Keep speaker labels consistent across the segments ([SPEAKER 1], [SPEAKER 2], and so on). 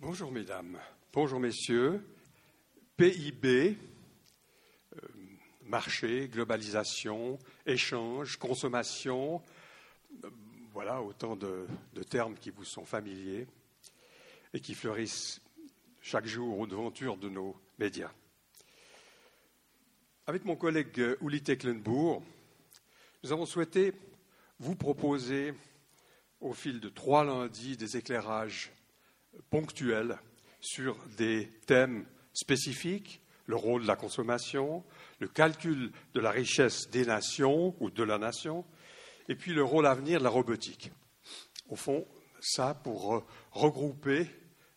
[SPEAKER 1] Bonjour mesdames, bonjour messieurs. PIB, euh, marché, globalisation, échange, consommation, euh, voilà autant de, termes qui vous sont familiers et qui fleurissent chaque jour aux devantures de nos médias. Avec mon collègue Uli Tecklenburg, nous avons souhaité vous proposer au fil de trois lundis des éclairages ponctuels sur des thèmes spécifiques, le rôle de la consommation, le calcul de la richesse des nations ou de la nation, et puis le rôle à venir de la robotique. Au fond, ça pour regrouper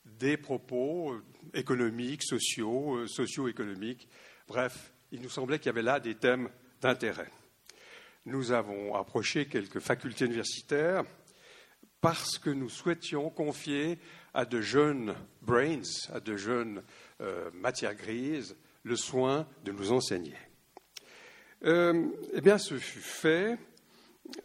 [SPEAKER 1] des propos économiques, sociaux, euh, socio-économiques. Bref, il nous semblait qu'il y avait là des thèmes d'intérêt. Nous avons approché quelques facultés universitaires parce que nous souhaitions confier à de jeunes brains, à de jeunes euh, matières grises, le soin de nous enseigner. Euh, eh bien, ce fut fait.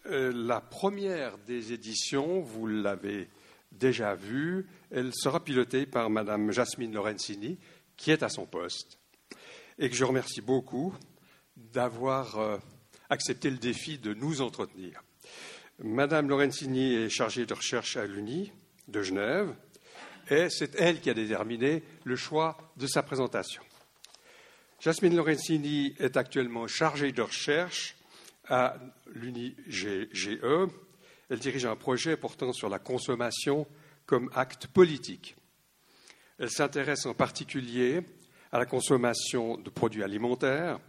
[SPEAKER 1] Euh, la première des éditions, vous l'avez déjà vue, elle sera pilotée par Madame Jasmine Lorenzini, qui est à son poste, et que je remercie beaucoup d'avoir accepté le défi de nous entretenir. Madame Lorenzini est chargée de recherche à l'UNI de Genève et c'est elle qui a déterminé le choix de sa présentation. Jasmine Lorenzini est actuellement chargée de recherche à l'UNI-GE. Elle dirige un projet portant sur la consommation comme acte politique. Elle s'intéresse en particulier à la consommation de produits alimentaires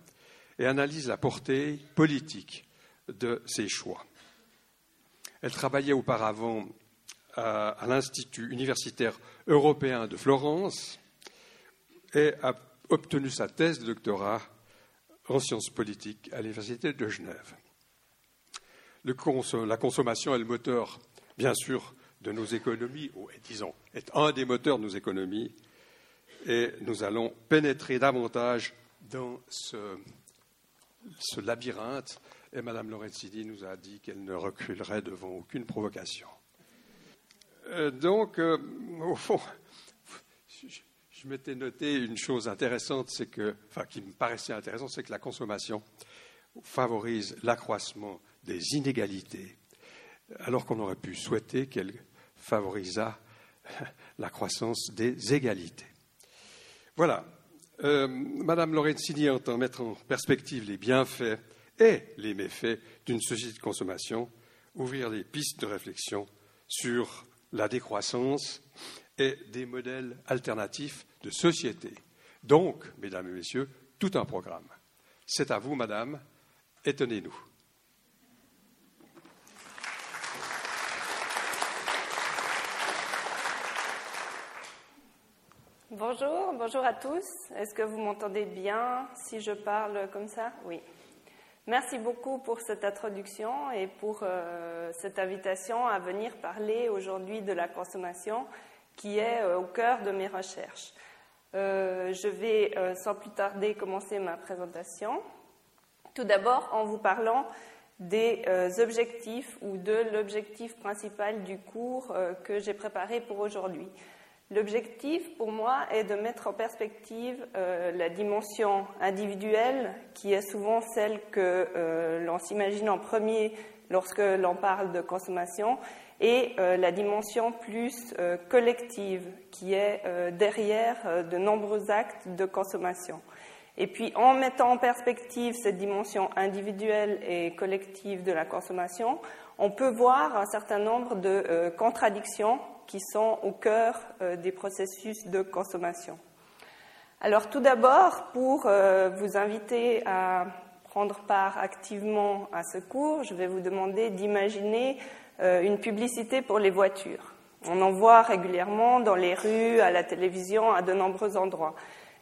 [SPEAKER 1] et analyse la portée politique de ces choix. Elle travaillait auparavant à, l'Institut universitaire européen de Florence et a obtenu sa thèse de doctorat en sciences politiques à l'Université de Genève. la consommation est le moteur, bien sûr, de nos économies, ou disons, est un des moteurs de nos économies, et nous allons pénétrer davantage dans ce, labyrinthe et Mme Lorenzini nous a dit qu'elle ne reculerait devant aucune provocation. Euh, donc, euh, au fond, je, m'étais noté une chose intéressante, c'est que, enfin, qui me paraissait intéressante, c'est que la consommation favorise l'accroissement des inégalités, alors qu'on aurait pu souhaiter qu'elle favorisât la croissance des égalités. Voilà. Euh, Madame Lorenzini entend mettre en perspective les bienfaits et les méfaits d'une société de consommation, ouvrir des pistes de réflexion sur la décroissance et des modèles alternatifs de société. Donc, mesdames et messieurs, tout un programme. C'est à vous, madame, étonnez-nous.
[SPEAKER 2] Bonjour, bonjour à tous. Est-ce que vous m'entendez bien si je parle comme ça? Oui. Merci beaucoup pour cette introduction et pour euh, cette invitation à venir parler aujourd'hui de la consommation qui est euh, au cœur de mes recherches. Euh, je vais sans plus tarder commencer ma présentation. Tout d'abord en vous parlant des objectifs ou de l'objectif principal du cours que j'ai préparé pour aujourd'hui. L'objectif pour moi est de mettre en perspective euh, la dimension individuelle qui est souvent celle que euh, l'on s'imagine en premier lorsque l'on parle de consommation et euh, la dimension plus collective qui est derrière de nombreux actes de consommation. Et puis en mettant en perspective cette dimension individuelle et collective de la consommation, on peut voir un certain nombre de contradictions qui sont au cœur euh, des processus de consommation. Alors tout d'abord, pour euh, vous inviter à prendre part activement à ce cours, je vais vous demander d'imaginer euh, une publicité pour les voitures. On en voit régulièrement dans les rues, à la télévision, à de nombreux endroits.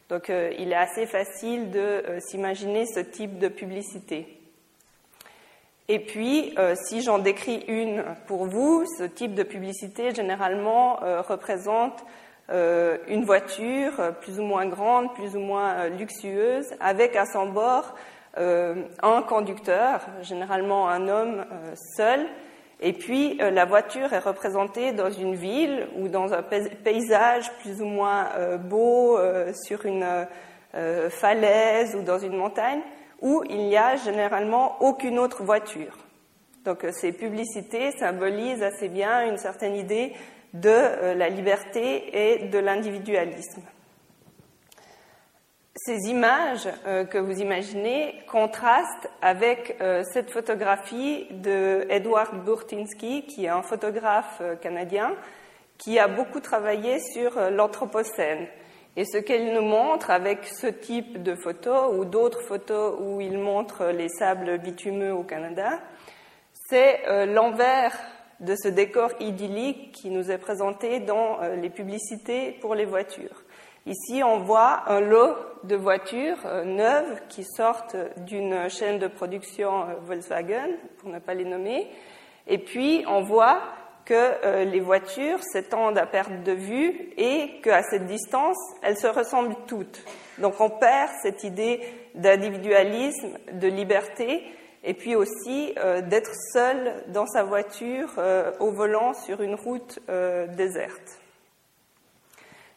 [SPEAKER 2] Donc il est assez facile de s'imaginer ce type de publicité. Et puis, euh, si j'en décris une pour vous, ce type de publicité généralement euh, représente euh, une voiture plus ou moins grande, plus ou moins luxueuse, avec à son bord un conducteur, généralement un homme seul, Et puis, la voiture est représentée dans une ville ou dans un paysage plus ou moins beau, sur une falaise ou dans une montagne, où il n'y a généralement aucune autre voiture. Donc, ces publicités symbolisent assez bien une certaine idée de la liberté et de l'individualisme. Ces images euh, que vous imaginez contrastent avec euh, cette photographie de Edward Burtinsky, qui est un photographe euh, canadien qui a beaucoup travaillé sur l'Anthropocène. Et ce qu'elle nous montre avec ce type de photos ou d'autres photos où il montre les sables bitumeux au Canada, c'est l'envers de ce décor idyllique qui nous est présenté dans les publicités pour les voitures. Ici, on voit un lot de voitures euh, neuves qui sortent d'une chaîne de production euh, Volkswagen, pour ne pas les nommer. Et puis, on voit que euh, les voitures s'étendent à perte de vue et qu'à cette distance, elles se ressemblent toutes. Donc, on perd cette idée d'individualisme, de liberté, et puis aussi d'être seul dans sa voiture au volant sur une route déserte.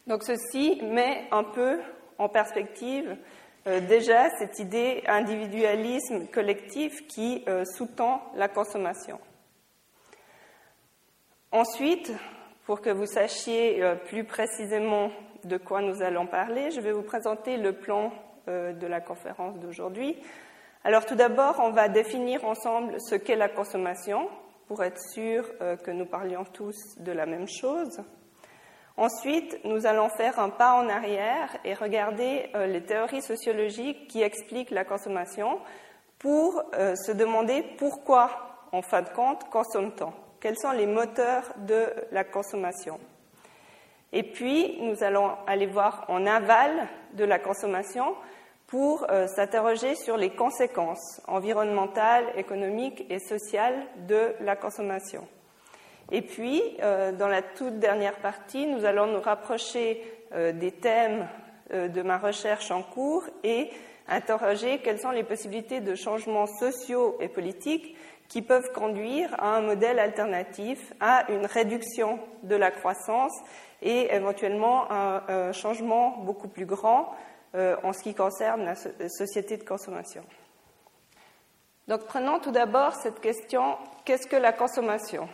[SPEAKER 2] Donc ceci met un peu en perspective euh, déjà cette idée individualisme collectif qui euh, sous-tend la consommation. Ensuite, pour que vous sachiez euh, plus précisément de quoi nous allons parler, je vais vous présenter le plan de la conférence d'aujourd'hui. Alors tout d'abord, on va définir ensemble ce qu'est la consommation pour être sûr que nous parlions tous de la même chose. Ensuite, nous allons faire un pas en arrière et regarder euh, les théories sociologiques qui expliquent la consommation pour euh, se demander pourquoi, en fin de compte, consomme-t-on Quels sont les moteurs de la consommation Et puis, nous allons aller voir en aval de la consommation pour euh, s'interroger sur les conséquences environnementales, économiques et sociales de la consommation. Et puis, euh, dans la toute dernière partie, nous allons nous rapprocher euh, des thèmes de ma recherche en cours et interroger quelles sont les possibilités de changements sociaux et politiques qui peuvent conduire à un modèle alternatif, à une réduction de la croissance et éventuellement un, un changement beaucoup plus grand en ce qui concerne la société de consommation. Donc prenons tout d'abord cette question, qu'est-ce que la consommation?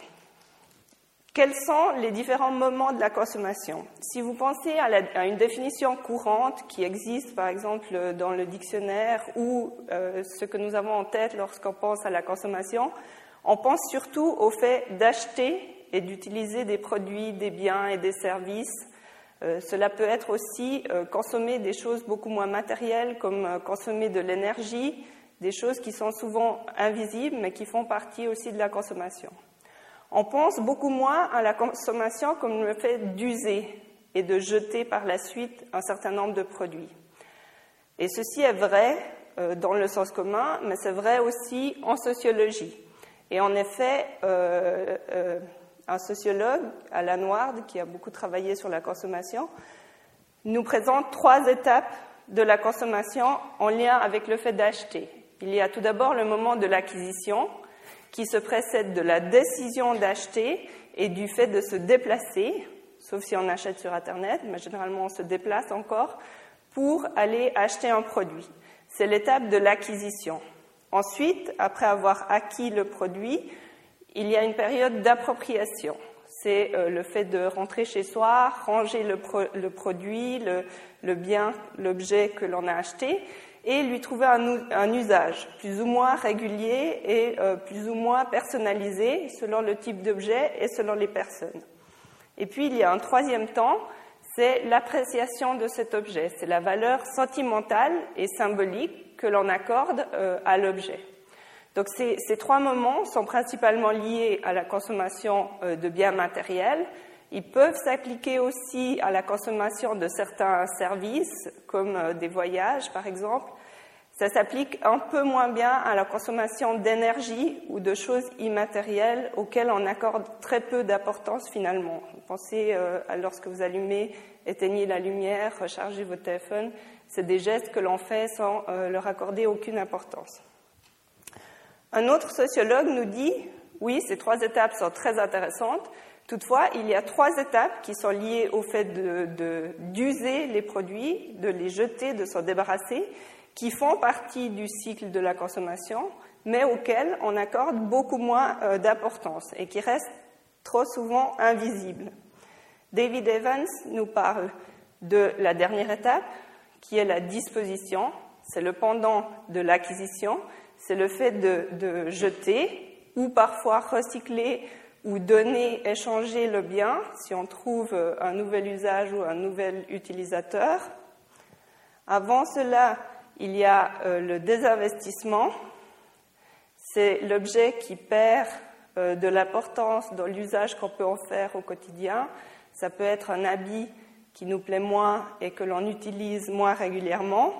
[SPEAKER 2] Quels sont les différents moments de la consommation? Si vous pensez à, une définition courante qui existe, par exemple, dans le dictionnaire ou euh, ce que nous avons en tête lorsqu'on pense à la consommation, on pense surtout au fait d'acheter et d'utiliser des produits, des biens et des services. Euh, cela peut être aussi euh, consommer des choses beaucoup moins matérielles, comme consommer de l'énergie, des choses qui sont souvent invisibles, mais qui font partie aussi de la consommation. On pense beaucoup moins à la consommation comme le fait d'user et de jeter par la suite un certain nombre de produits. Et ceci est vrai euh, dans le sens commun, mais c'est vrai aussi en sociologie. Et en effet, euh, euh, un sociologue, Alan Ward, qui a beaucoup travaillé sur la consommation, nous présente trois étapes de la consommation en lien avec le fait d'acheter. Il y a tout d'abord le moment de l'acquisition, qui se précède de la décision d'acheter et du fait de se déplacer, sauf si on achète sur Internet, mais généralement on se déplace encore pour aller acheter un produit. C'est l'étape de l'acquisition. Ensuite, après avoir acquis le produit, il y a une période d'appropriation. C'est euh, le fait de rentrer chez soi, ranger le, produit, le bien, l'objet que l'on a acheté, et lui trouver un, usage plus ou moins régulier et euh, plus ou moins personnalisé selon le type d'objet et selon les personnes. Et puis il y a un troisième temps, c'est l'appréciation de cet objet, c'est la valeur sentimentale et symbolique que l'on accorde euh, à l'objet. Donc ces, trois moments sont principalement liés à la consommation euh, de biens matériels ils peuvent s'appliquer aussi à la consommation de certains services, comme euh, des voyages par exemple. Ça s'applique un peu moins bien à la consommation d'énergie ou de choses immatérielles auxquelles on accorde très peu d'importance finalement. Pensez euh, à lorsque vous allumez, éteignez la lumière, rechargez votre téléphone. C'est des gestes que l'on fait sans euh, leur accorder aucune importance. Un autre sociologue nous dit oui, ces trois étapes sont très intéressantes. Toutefois, il y a trois étapes qui sont liées au fait d'user les produits, de les jeter, de s'en débarrasser, qui font partie du cycle de la consommation, mais auxquelles on accorde beaucoup moins euh, d'importance et qui restent trop souvent invisibles. David Evans nous parle de la dernière étape, qui est la disposition. C'est le pendant de l'acquisition. C'est le fait de, de jeter ou parfois recycler ou donner, échanger le bien si on trouve euh, un nouvel usage ou un nouvel utilisateur. Avant cela, il y a euh, le désinvestissement. C'est l'objet qui perd euh, de l'importance dans l'usage qu'on peut en faire au quotidien. Ça peut être un habit qui nous plaît moins et que l'on utilise moins régulièrement.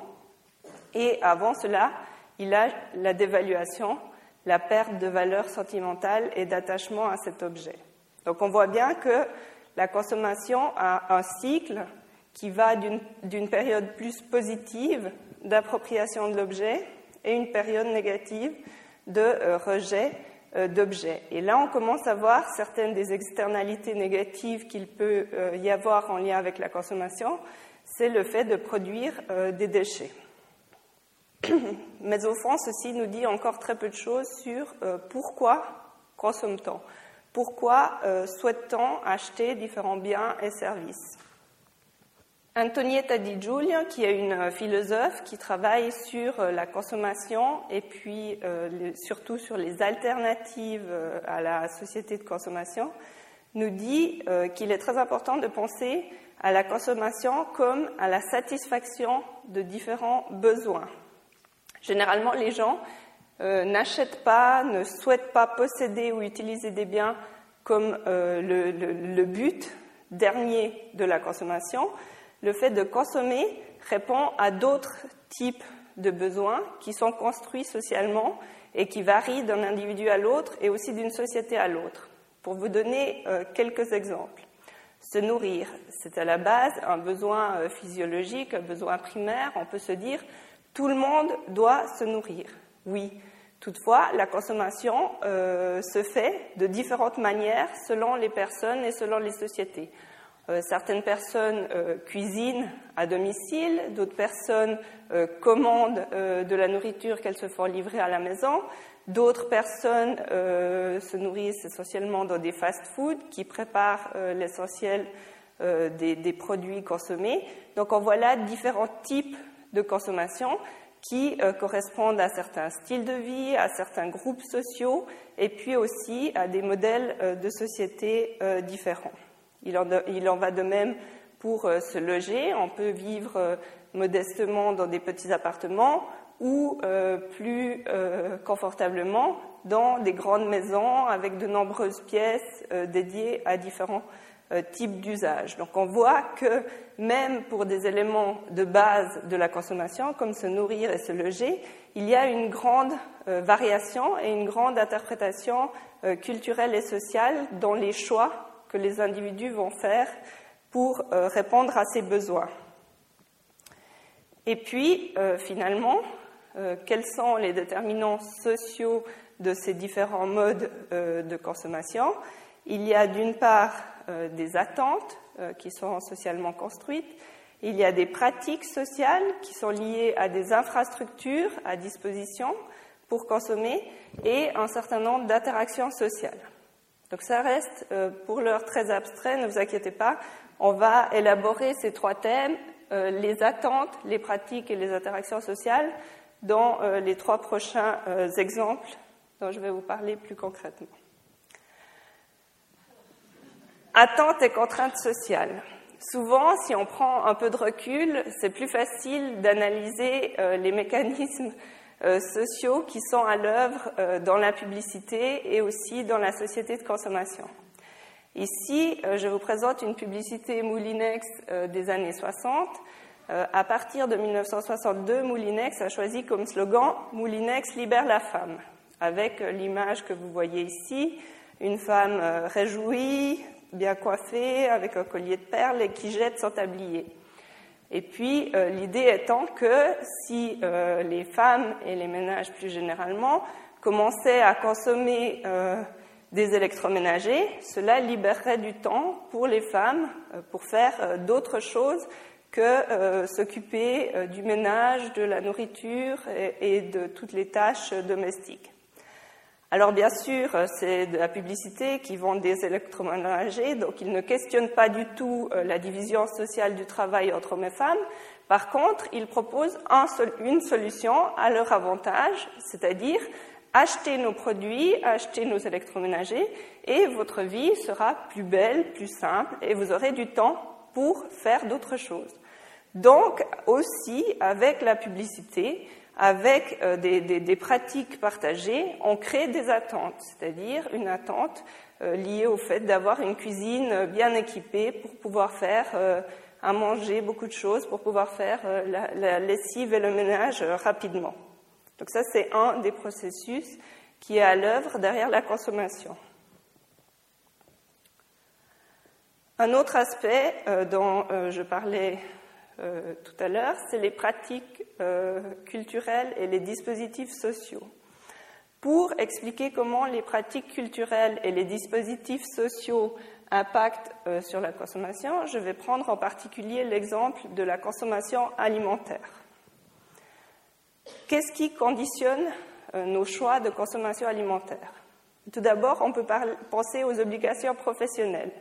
[SPEAKER 2] Et avant cela, il y a la dévaluation, la perte de valeur sentimentale et d'attachement à cet objet. Donc on voit bien que la consommation a un cycle qui va d'une période plus positive d'appropriation de l'objet et une période négative de euh, rejet euh, d'objets. Et là, on commence à voir certaines des externalités négatives qu'il peut euh, y avoir en lien avec la consommation. C'est le fait de produire des déchets. Mais au fond, ceci nous dit encore très peu de choses sur euh, pourquoi consomme-t-on, pourquoi euh, souhaite-t-on acheter différents biens et services? Antonietta Di Giulio, qui est une philosophe qui travaille sur euh, la consommation et puis surtout sur les alternatives à la société de consommation, nous dit qu'il est très important de penser à la consommation comme à la satisfaction de différents besoins. Généralement, les gens euh, n'achètent pas, ne souhaitent pas posséder ou utiliser des biens comme euh, le, but dernier de la consommation. Le fait de consommer répond à d'autres types de besoins qui sont construits socialement et qui varient d'un individu à l'autre et aussi d'une société à l'autre. Pour vous donner euh, quelques exemples. Se nourrir, c'est à la base un besoin physiologique, un besoin primaire. On peut se dire, tout le monde doit se nourrir, oui. Toutefois, la consommation euh, se fait de différentes manières selon les personnes et selon les sociétés. Euh, certaines personnes euh, cuisinent à domicile, d'autres personnes commandent de la nourriture qu'elles se font livrer à la maison, d'autres personnes se nourrissent essentiellement dans des fast-foods qui préparent l'essentiel des, des, produits consommés. Donc on voit là différents types de consommation qui euh, correspondent à certains styles de vie, à certains groupes sociaux et puis aussi à des modèles euh, de société euh, différents. Il en, il en, va de même pour se loger. On peut vivre modestement dans des petits appartements ou plus confortablement dans des grandes maisons avec de nombreuses pièces dédiées à différents euh, type d'usage. Donc on voit que même pour des éléments de base de la consommation, comme se nourrir et se loger, il y a une grande euh, variation et une grande interprétation euh, culturelle et sociale dans les choix que les individus vont faire pour répondre à ces besoins. Et puis, finalement, quels sont les déterminants sociaux de ces différents modes de consommation? Il y a d'une part euh, des attentes euh, qui sont socialement construites. Il y a des pratiques sociales qui sont liées à des infrastructures à disposition pour consommer et un certain nombre d'interactions sociales. Donc ça reste euh, pour l'heure très abstrait, ne vous inquiétez pas. On va élaborer ces trois thèmes, les attentes, les pratiques et les interactions sociales, dans les trois prochains exemples dont je vais vous parler plus concrètement. Attentes et contraintes sociales. Souvent, si on prend un peu de recul, c'est plus facile d'analyser euh, les mécanismes euh, sociaux qui sont à l'œuvre euh, dans la publicité et aussi dans la société de consommation. Ici, je vous présente une publicité Moulinex des années 60. À partir de 1962, Moulinex a choisi comme slogan Moulinex libère la femme, avec l'image que vous voyez ici, une femme réjouie, bien coiffée, avec un collier de perles et qui jette son tablier. Et puis, euh, l'idée étant que si euh, les femmes et les ménages plus généralement commençaient à consommer euh, des électroménagers, cela libérerait du temps pour les femmes pour faire d'autres choses que s'occuper du ménage, de la nourriture et de toutes les tâches domestiques. Alors bien sûr, c'est de la publicité qui vend des électroménagers, donc ils ne questionnent pas du tout euh, la division sociale du travail entre hommes et femmes. Par contre, ils proposent une solution à leur avantage, c'est-à-dire acheter nos produits, acheter nos électroménagers, et votre vie sera plus belle, plus simple, et vous aurez du temps pour faire d'autres choses. Donc aussi, avec la publicité, avec euh, des, pratiques partagées, on crée des attentes, c'est-à-dire une attente euh, liée au fait d'avoir une cuisine bien équipée pour pouvoir faire euh, à manger beaucoup de choses, pour pouvoir faire la, lessive et le ménage rapidement. Donc ça, c'est un des processus qui est à l'œuvre derrière la consommation. Un autre aspect dont je parlais tout à l'heure, c'est les pratiques culturelles et les dispositifs sociaux. Pour expliquer comment les pratiques culturelles et les dispositifs sociaux impactent euh, sur la consommation, je vais prendre en particulier l'exemple de la consommation alimentaire. Qu'est-ce qui conditionne nos choix de consommation alimentaire? Tout d'abord, on peut penser aux obligations professionnelles.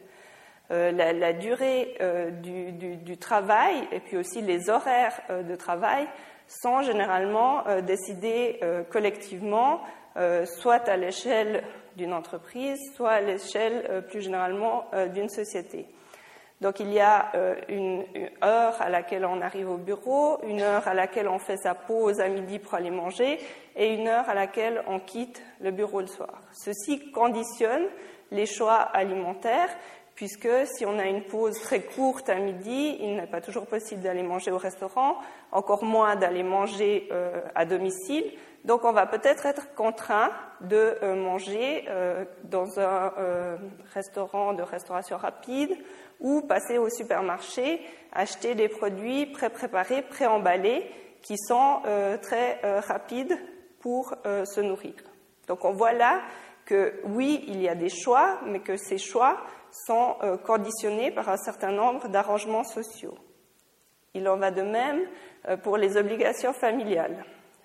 [SPEAKER 2] Euh, la, durée euh, du, travail et puis aussi les horaires euh, de travail sont généralement décidés collectivement, soit à l'échelle d'une entreprise, soit à l'échelle plus généralement d'une société. Donc il y a une, heure à laquelle on arrive au bureau, une heure à laquelle on fait sa pause à midi pour aller manger et une heure à laquelle on quitte le bureau le soir. Ceci conditionne les choix alimentaires puisque si on a une pause très courte à midi, il n'est pas toujours possible d'aller manger au restaurant, encore moins d'aller manger euh, à domicile. Donc on va peut-être être contraint de euh, manger euh, dans un restaurant de restauration rapide ou passer au supermarché, acheter des produits pré-préparés, pré-emballés qui sont très rapides pour se nourrir. Donc on voit là que oui, il y a des choix, mais que ces choix sont euh, conditionnés par un certain nombre d'arrangements sociaux. Il en va de même euh, pour les obligations familiales.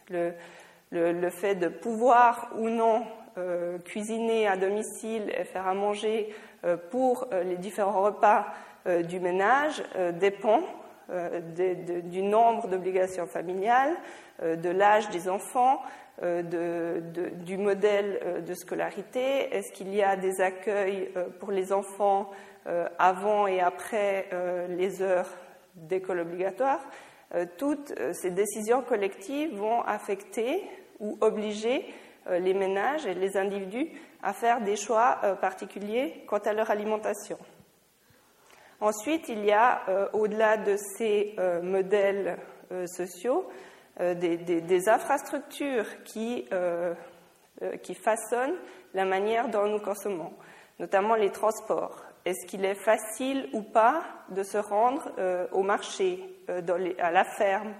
[SPEAKER 2] Le, fait de pouvoir ou non euh, cuisiner à domicile et faire à manger pour les différents repas du ménage dépend du nombre d'obligations familiales, de l'âge des enfants, euh, du modèle euh, de scolarité Est-ce qu'il y a des accueils euh, pour les enfants avant et après les heures d'école obligatoire? Toutes ces décisions collectives vont affecter ou obliger les ménages et les individus à faire des choix particuliers quant à leur alimentation. Ensuite, il y a, au-delà de ces modèles sociaux, euh, des, infrastructures qui, euh, euh, qui façonnent la manière dont nous consommons, notamment les transports. Est-ce qu'il est facile ou pas de se rendre au marché, à la ferme,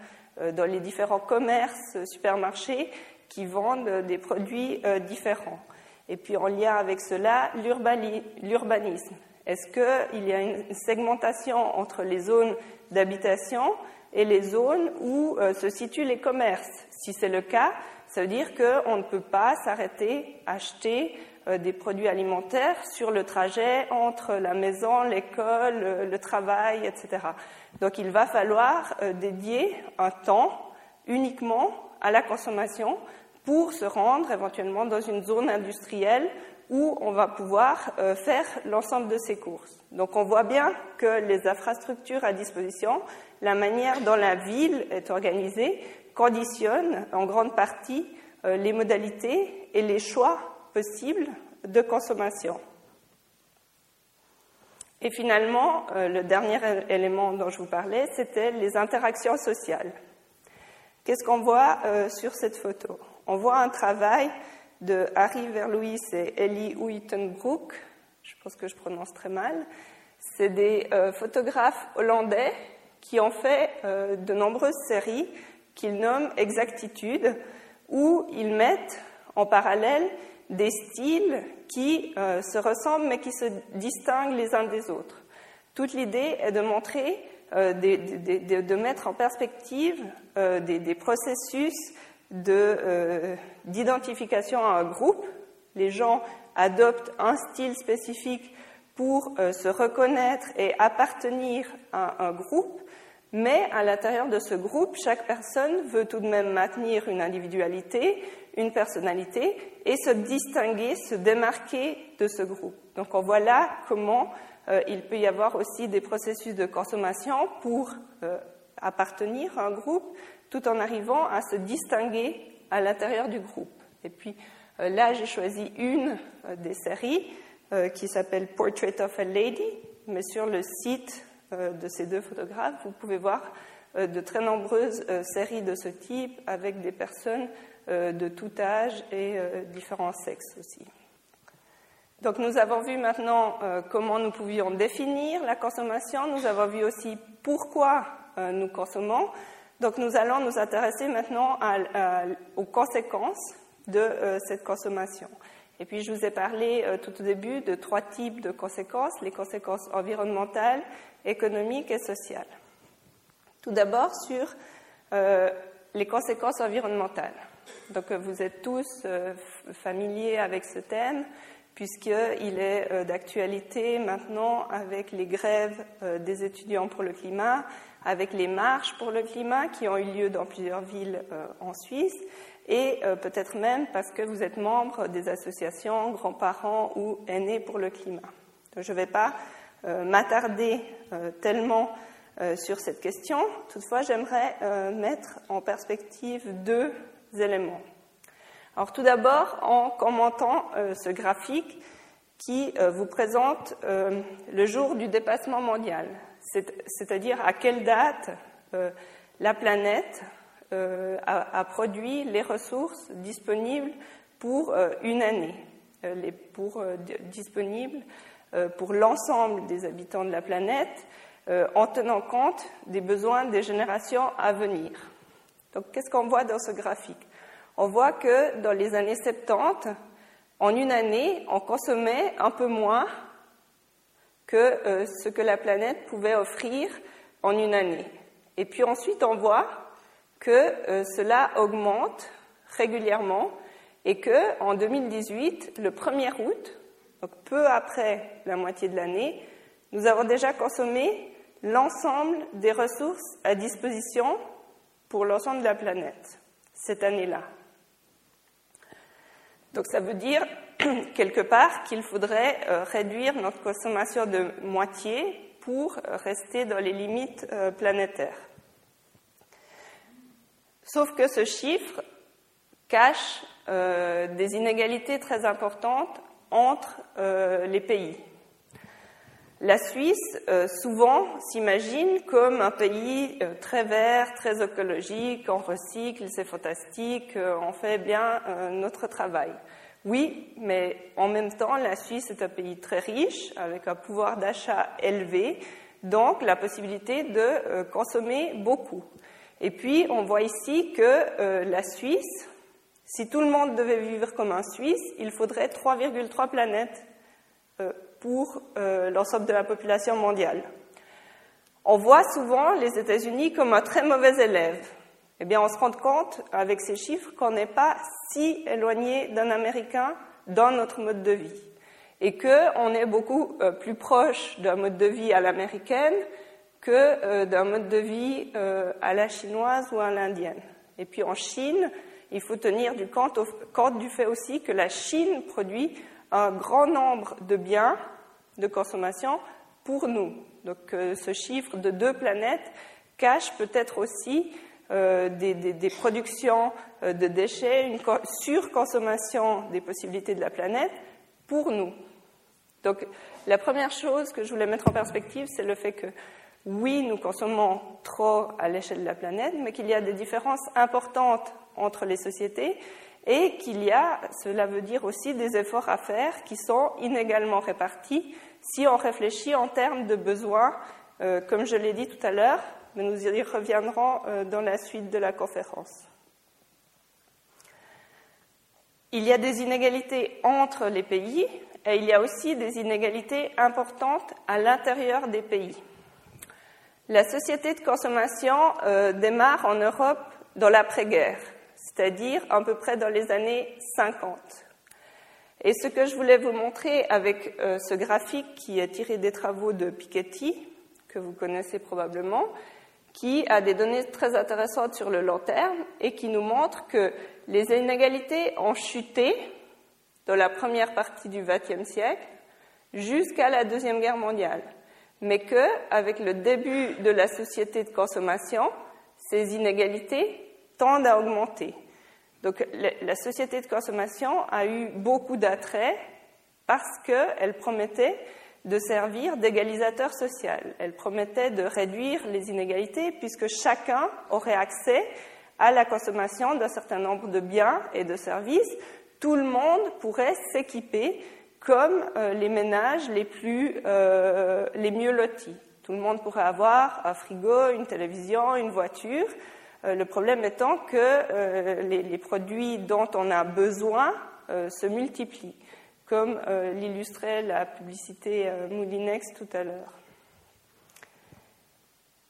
[SPEAKER 2] dans les différents commerces, supermarchés qui vendent des produits différents? Et puis en lien avec cela, l'urbanisme. Est-ce qu'il y a une segmentation entre les zones d'habitation et les zones où euh, se situent les commerces. Si c'est le cas, ça veut dire qu'on ne peut pas s'arrêter, acheter euh, des produits alimentaires sur le trajet entre la maison, l'école, euh, le travail, etc. Donc il va falloir dédier un temps uniquement à la consommation pour se rendre éventuellement dans une zone industrielle où on va pouvoir faire l'ensemble de ces courses. Donc on voit bien que les infrastructures à disposition la manière dont la ville est organisée conditionne en grande partie euh, les modalités et les choix possibles de consommation. Et finalement, euh, le dernier élément dont je vous parlais, c'était les interactions sociales. Qu'est-ce qu'on voit euh, sur cette photo? On voit un travail de Harry Verlouis et Ellie Uytenbroek, je pense que je prononce très mal. C'est des photographes hollandais qui ont fait euh, de nombreuses séries qu'ils nomment exactitude, où ils mettent en parallèle des styles qui se ressemblent mais qui se distinguent les uns des autres. Toute l'idée est de montrer, de, mettre en perspective des, processus d'identification à un groupe. Les gens adoptent un style spécifique pour se reconnaître et appartenir à un groupe mais à l'intérieur de ce groupe, chaque personne veut tout de même maintenir une individualité, une personnalité et se distinguer, se démarquer de ce groupe. Donc on voit là comment euh, il peut y avoir aussi des processus de consommation pour euh, appartenir à un groupe tout en arrivant à se distinguer à l'intérieur du groupe. Et puis euh, là, j'ai choisi une des séries qui s'appelle Portrait of a Lady, mais sur le site de ces deux photographes, vous pouvez voir euh, de très nombreuses euh, séries de ce type avec des personnes de tout âge et différents sexes aussi. Donc nous avons vu maintenant comment nous pouvions définir la consommation, nous avons vu aussi pourquoi nous consommons. Donc nous allons nous intéresser maintenant aux conséquences de cette consommation. Et puis je vous ai parlé tout au début de trois types de conséquences, les conséquences environnementales, économique et sociale. Tout d'abord sur euh, les conséquences environnementales. Donc euh, vous êtes tous euh, familiers avec ce thème puisqu'il est d'actualité maintenant avec les grèves des étudiants pour le climat, avec les marches pour le climat qui ont eu lieu dans plusieurs villes en Suisse, et peut-être même parce que vous êtes membre des associations grands-parents ou aînés pour le climat. je ne vais pas m'attarder euh, tellement euh, sur cette question. Toutefois, j'aimerais mettre en perspective deux éléments. Alors tout d'abord, en commentant ce graphique qui vous présente le jour du dépassement mondial, c'est-à-dire à quelle date la planète a, produit les ressources disponibles pour une année, pour disponibles euh, pour l'ensemble des habitants de la planète euh, en tenant compte des besoins des générations à venir. Donc, qu'est-ce qu'on voit dans ce graphique? On voit que dans les années 70, en une année, on consommait un peu moins que euh, ce que la planète pouvait offrir en une année. Et puis ensuite, on voit que cela augmente régulièrement et que en 2018, le 1er août, donc peu après la moitié de l'année, nous avons déjà consommé l'ensemble des ressources à disposition pour l'ensemble de la planète cette année-là. Donc ça veut dire quelque part qu'il faudrait euh, réduire notre consommation de moitié pour rester dans les limites euh, planétaires. Sauf que ce chiffre cache euh, des inégalités très importantes entre euh, les pays. La Suisse, euh, souvent, s'imagine comme un pays euh, très vert, très écologique, on recycle, c'est fantastique, on fait bien notre travail. Oui, mais en même temps, la Suisse est un pays très riche, avec un pouvoir d'achat élevé, donc la possibilité de consommer beaucoup. Et puis, on voit ici que la Suisse, si tout le monde devait vivre comme un Suisse, il faudrait 3,3 planètes euh, pour euh, l'ensemble de la population mondiale. On voit souvent les États-Unis comme un très mauvais élève. Eh bien, on se rend compte avec ces chiffres qu'on n'est pas si éloigné d'un Américain dans notre mode de vie et qu'on est beaucoup euh, plus proche d'un mode de vie à l'américaine que d'un mode de vie à la chinoise ou à l'indienne. Et puis en Chine, il faut tenir compte, du fait aussi que la Chine produit un grand nombre de biens de consommation pour nous. Donc euh, ce chiffre de deux planètes cache peut-être aussi euh, des, productions euh, de déchets, une surconsommation des possibilités de la planète pour nous. Donc la première chose que je voulais mettre en perspective, c'est le fait que oui, nous consommons trop à l'échelle de la planète, mais qu'il y a des différences importantes entre les sociétés et qu'il y a, cela veut dire aussi des efforts à faire qui sont inégalement répartis si on réfléchit en termes de besoins, euh, comme je l'ai dit tout à l'heure, mais nous y reviendrons euh, dans la suite de la conférence. il y a des inégalités entre les pays et il y a aussi des inégalités importantes à l'intérieur des pays. La société de consommation euh, démarre en Europe dans l'après-guerre, c'est-à-dire à peu près dans les années 50. Et ce que je voulais vous montrer avec euh, ce graphique qui est tiré des travaux de Piketty, que vous connaissez probablement, qui a des données très intéressantes sur le long terme et qui nous montre que les inégalités ont chuté dans la première partie du XXe siècle jusqu'à la Deuxième Guerre mondiale, mais que, avec le début de la société de consommation, ces inégalités tendent à augmenter. Donc la société de consommation a eu beaucoup d'attrait parce qu'elle promettait de servir d'égalisateur social. Elle promettait de réduire les inégalités puisque chacun aurait accès à la consommation d'un certain nombre de biens et de services tout le monde pourrait s'équiper comme euh, les ménages les, plus, euh, les mieux lotis. Tout le monde pourrait avoir un frigo, une télévision, une voiture. Euh, le problème étant que les, les, produits dont on a besoin se multiplient, comme l'illustrait la publicité Moulinex tout à l'heure.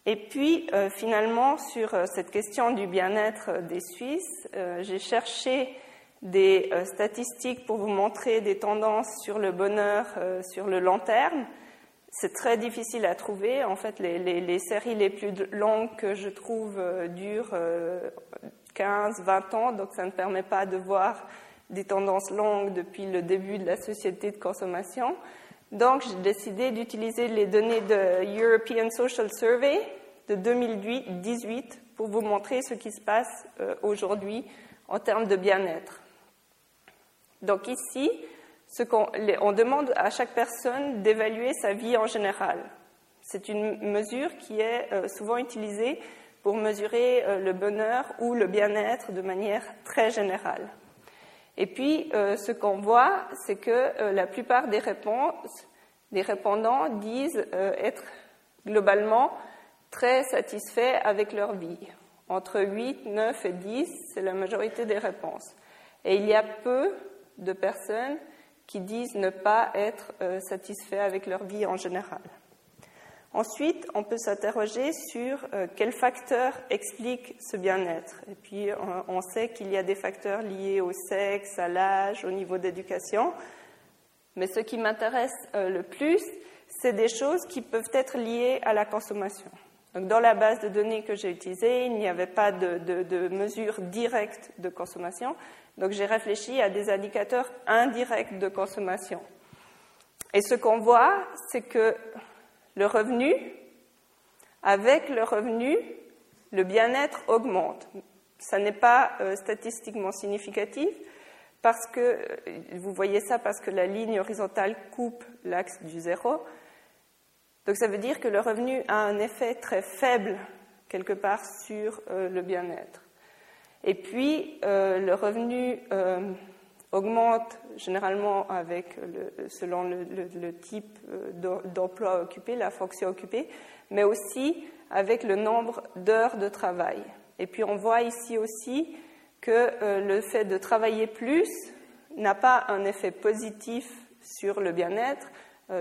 [SPEAKER 2] Et puis, finalement, sur cette question du bien-être des Suisses, j'ai cherché des euh, statistiques pour vous montrer des tendances sur le bonheur euh, sur le long terme. C'est très difficile à trouver. En fait, les, séries les plus longues que je trouve euh, durent 15, 20 ans, donc ça ne permet pas de voir des tendances longues depuis le début de la société de consommation. Donc, j'ai décidé d'utiliser les données de European Social Survey de 2018 pour vous montrer ce qui se passe aujourd'hui en termes de bien-être. Donc ici, on, demande à chaque personne d'évaluer sa vie en général. C'est une mesure qui est euh, souvent utilisée pour mesurer euh, le bonheur ou le bien-être de manière très générale. Et puis, euh, ce qu'on voit, c'est que la plupart des réponses, des répondants disent être globalement très satisfaits avec leur vie. Entre 8, 9 et 10, c'est la majorité des réponses. Et il y a peu de personnes qui disent ne pas être euh, satisfaits avec leur vie en général. Ensuite, on peut s'interroger sur euh, quels facteurs expliquent ce bien-être. Et puis, on, sait qu'il y a des facteurs liés au sexe, à l'âge, au niveau d'éducation. Mais ce qui m'intéresse euh, le plus, c'est des choses qui peuvent être liées à la consommation. Donc, dans la base de données que j'ai utilisée, il n'y avait pas de, de, de mesure directe de consommation, donc j'ai réfléchi à des indicateurs indirects de consommation. Et ce qu'on voit, c'est que le revenu, avec le revenu, le bien-être augmente. Ça n'est pas euh, statistiquement significatif parce que, euh, vous voyez ça parce que la ligne horizontale coupe l'axe du zéro. Donc ça veut dire que le revenu a un effet très faible quelque part sur euh, le bien-être. Et puis, euh, le revenu euh, augmente généralement avec selon le, type euh, d'emploi occupé, la fonction occupée, mais aussi avec le nombre d'heures de travail. Et puis, on voit ici aussi que le fait de travailler plus n'a pas un effet positif sur le bien-être,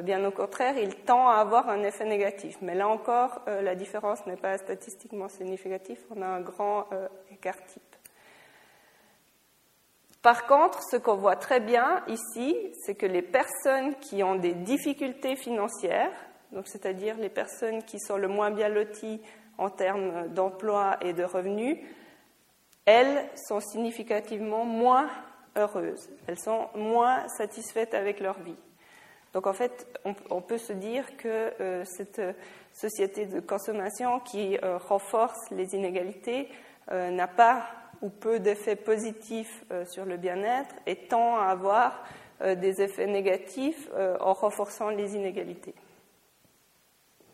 [SPEAKER 2] bien au contraire, il tend à avoir un effet négatif. Mais là encore, la différence n'est pas statistiquement significative, on a un grand écart. Par contre, ce qu'on voit très bien ici, c'est que les personnes qui ont des difficultés financières, donc c'est-à-dire les personnes qui sont le moins bien loties en termes d'emploi et de revenus, elles sont significativement moins heureuses, elles sont moins satisfaites avec leur vie. Donc en fait, on, peut se dire que euh, cette société de consommation qui euh, renforce les inégalités euh, n'a pas ou peu d'effets positifs euh, sur le bien-être et tend à avoir euh, des effets négatifs euh, en renforçant les inégalités.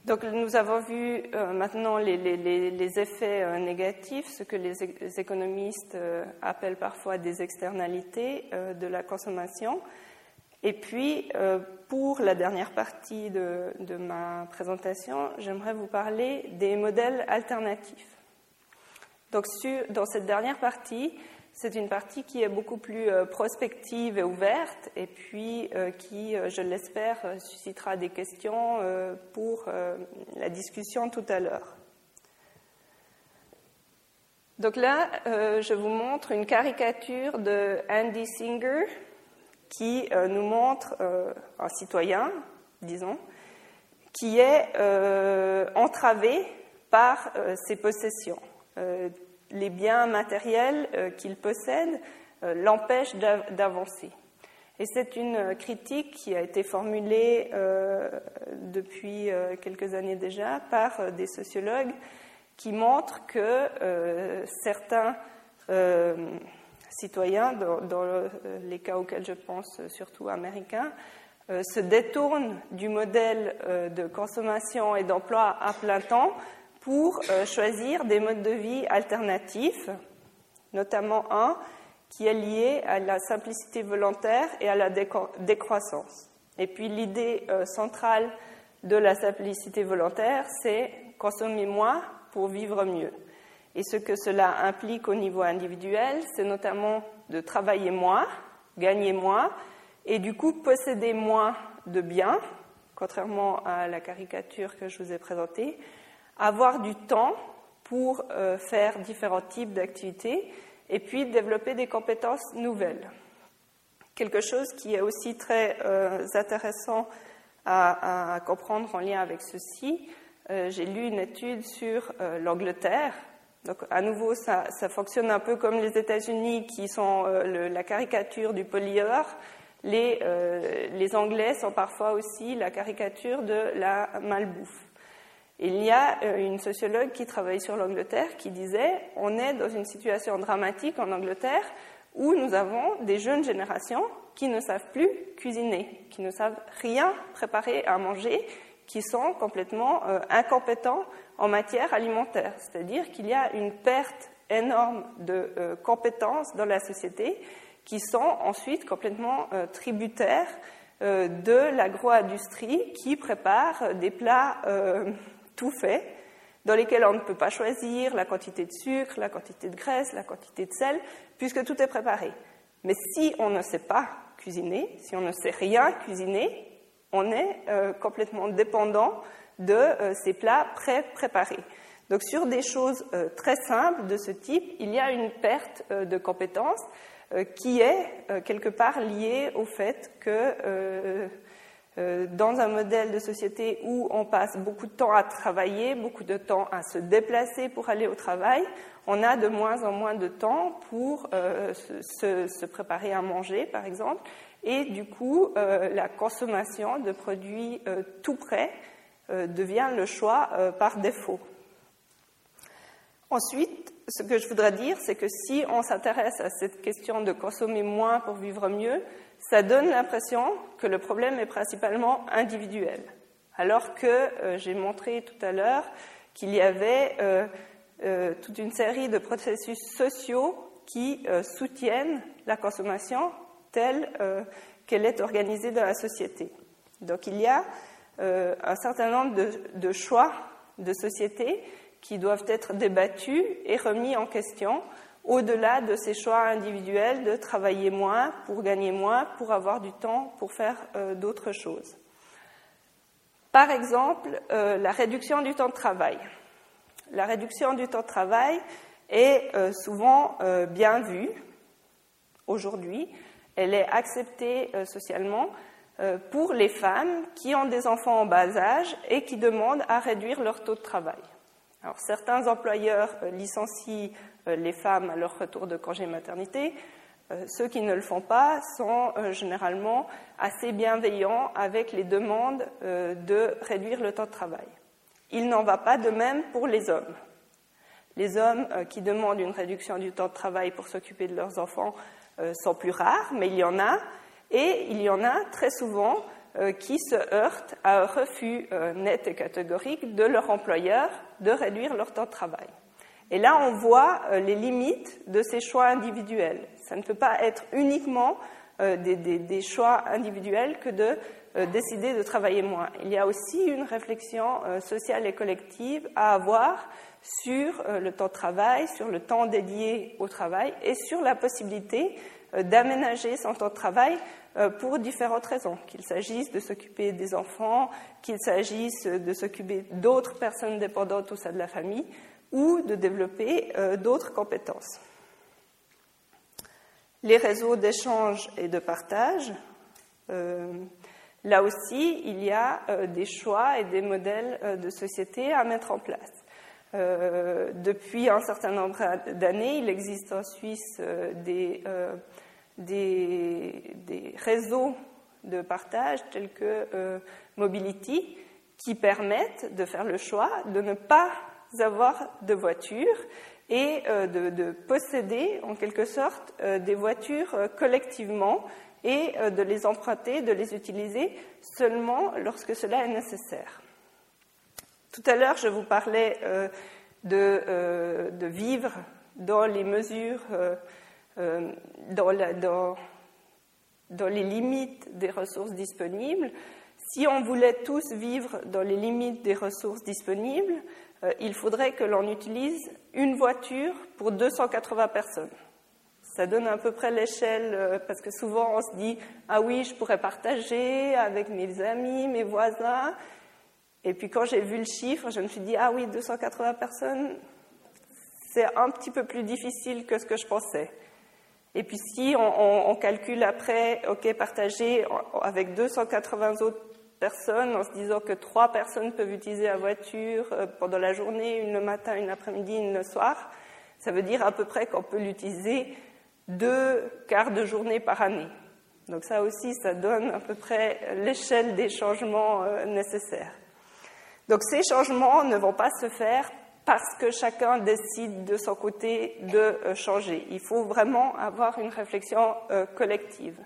[SPEAKER 2] Donc nous avons vu maintenant les, effets négatifs, ce que les, économistes appellent parfois des externalités de la consommation. Et puis, pour la dernière partie de, de ma présentation, j'aimerais vous parler des modèles alternatifs. Donc, dans cette dernière partie, c'est une partie qui est beaucoup plus prospective et ouverte et puis qui, je l'espère, suscitera des questions pour la discussion tout à l'heure. Donc là, je vous montre une caricature de Andy Singer qui nous montre un citoyen, disons, qui est entravé par ses possessions les biens matériels euh, qu'il possède euh, l'empêchent d'avancer. Et c'est une critique qui a été formulée euh, depuis quelques années déjà par des sociologues qui montrent que certains citoyens, dans, les cas auxquels je pense surtout américains, se détournent du modèle de consommation et d'emploi à plein temps pour euh, choisir des modes de vie alternatifs, notamment un qui est lié à la simplicité volontaire et à la décroissance. Et puis l'idée euh, centrale de la simplicité volontaire, c'est consommer moins pour vivre mieux. Et ce que cela implique au niveau individuel, c'est notamment de travailler moins, gagner moins, et du coup posséder moins de biens, contrairement à la caricature que je vous ai présentée, avoir du temps pour euh, faire différents types d'activités et puis développer des compétences nouvelles. Quelque chose qui est aussi très euh, intéressant à, comprendre en lien avec ceci, euh, j'ai lu une étude sur l'Angleterre. Donc, à nouveau, ça, fonctionne un peu comme les États-Unis qui sont la caricature du pollueur. Les, les Anglais sont parfois aussi la caricature de la malbouffe. Il y a euh, une sociologue qui travaille sur l'Angleterre qui disait on est dans une situation dramatique en Angleterre où nous avons des jeunes générations qui ne savent plus cuisiner, qui ne savent rien préparer à manger, qui sont complètement euh, incompétents en matière alimentaire. C'est-à-dire qu'il y a une perte énorme de euh, compétences dans la société qui sont ensuite complètement tributaires de l'agro-industrie qui prépare des plats tout fait, dans lesquels on ne peut pas choisir la quantité de sucre, la quantité de graisse, la quantité de sel, puisque tout est préparé. Mais si on ne sait pas cuisiner, si on ne sait rien cuisiner, on est euh, complètement dépendant de euh, ces plats pré-préparés. Donc sur des choses euh, très simples de ce type, il y a une perte de compétences qui est quelque part liée au fait que dans un modèle de société où on passe beaucoup de temps à travailler, beaucoup de temps à se déplacer pour aller au travail, on a de moins en moins de temps pour euh, se, préparer à manger, par exemple, et du coup, euh, la consommation de produits tout prêts devient le choix par défaut. Ensuite, ce que je voudrais dire, c'est que si on s'intéresse à cette question de consommer moins pour vivre mieux, ça donne l'impression que le problème est principalement individuel, alors que euh, j'ai montré tout à l'heure qu'il y avait euh, euh, toute une série de processus sociaux qui soutiennent la consommation telle qu'elle est organisée dans la société. Donc il y a un certain nombre de, de choix de société qui doivent être débattus et remis en question au-delà de ces choix individuels de travailler moins pour gagner moins, pour avoir du temps pour faire euh, d'autres choses. Par exemple, euh, la réduction du temps de travail. La réduction du temps de travail est euh, souvent bien vue aujourd'hui. Elle est acceptée socialement pour les femmes qui ont des enfants en bas âge et qui demandent à réduire leur taux de travail. Alors, certains employeurs licencient euh, les femmes à leur retour de congé maternité. Euh, ceux qui ne le font pas sont euh, généralement assez bienveillants avec les demandes de réduire le temps de travail. Il n'en va pas de même pour les hommes. Les hommes qui demandent une réduction du temps de travail pour s'occuper de leurs enfants sont plus rares, mais il y en a, et il y en a très souvent qui se heurtent à un refus net et catégorique de leur employeur de réduire leur temps de travail. Et là, on voit euh, les limites de ces choix individuels. Ça ne peut pas être uniquement euh, des, choix individuels que de euh, décider de travailler moins. Il y a aussi une réflexion sociale et collective à avoir sur le temps de travail, sur le temps dédié au travail et sur la possibilité d'aménager son temps de travail pour différentes raisons, qu'il s'agisse de s'occuper des enfants, qu'il s'agisse de s'occuper d'autres personnes dépendantes au sein de la famille ou de développer d'autres compétences. Les réseaux d'échange et de partage, euh, là aussi, il y a euh, des choix et des modèles euh, de société à mettre en place. depuis un certain nombre d'années, il existe en Suisse des, des, réseaux de partage tels que Mobility qui permettent de faire le choix de ne pas avoir de voiture et de, posséder en quelque sorte des voitures collectivement et euh, de les emprunter, de les utiliser seulement lorsque cela est nécessaire. Tout à l'heure, je vous parlais euh, euh, de, vivre dans les mesures, dans, dans, les limites des ressources disponibles. Si on voulait tous vivre dans les limites des ressources disponibles, il faudrait que l'on utilise une voiture pour 280 personnes. Ça donne à peu près l'échelle, euh, parce que souvent on se dit Ah oui, je pourrais partager avec mes amis, mes voisins. Et puis quand j'ai vu le chiffre, je me suis dit Ah oui, 280 personnes, c'est un petit peu plus difficile que ce que je pensais. Et puis si on, calcule après, OK, partager avec 280 autres personnes en se disant que trois personnes peuvent utiliser la voiture euh, pendant la journée, une le matin, une l'après-midi, une le soir, ça veut dire à peu près qu'on peut l'utiliser deux quarts de journée par année. Donc ça aussi, ça donne à peu près l'échelle des changements euh, nécessaires. Donc ces changements ne vont pas se faire parce que chacun décide de son côté de euh, changer. Il faut vraiment avoir une réflexion euh, collective.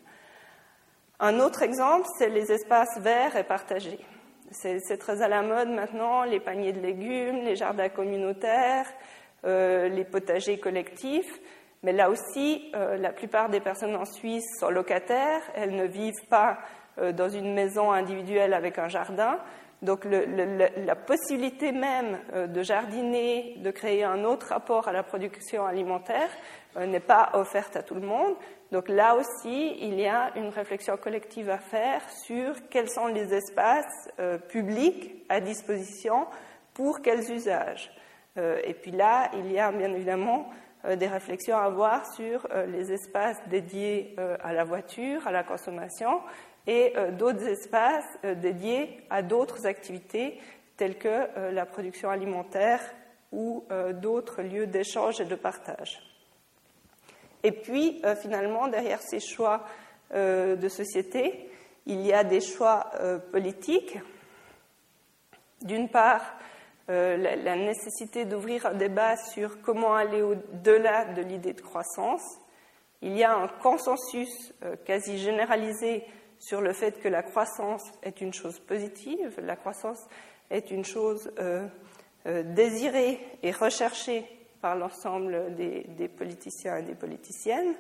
[SPEAKER 2] Un autre exemple, c'est les espaces verts et partagés. C'est très à la mode maintenant, les paniers de légumes, les jardins communautaires, les potagers collectifs. Mais là aussi, euh, la plupart des personnes en Suisse sont locataires, elles ne vivent pas euh, dans une maison individuelle avec un jardin. Donc la possibilité même euh, de jardiner, de créer un autre rapport à la production alimentaire n'est pas offerte à tout le monde. Donc là aussi, il y a une réflexion collective à faire sur quels sont les espaces publics à disposition pour quels usages. et puis là, il y a bien évidemment euh, des réflexions à avoir sur euh, les espaces dédiés euh, à la voiture, à la consommation, et d'autres espaces dédiés à d'autres activités telles que la production alimentaire ou d'autres lieux d'échange et de partage. Et puis, finalement, derrière ces choix de société, il y a des choix politiques. D'une part, euh, la, nécessité d'ouvrir un débat sur comment aller au-delà de l'idée de croissance. Il y a un consensus euh, quasi généralisé sur le fait que la croissance est une chose positive, la croissance est une chose euh, désirée et recherchée par l'ensemble des, politiciens et des politiciennes.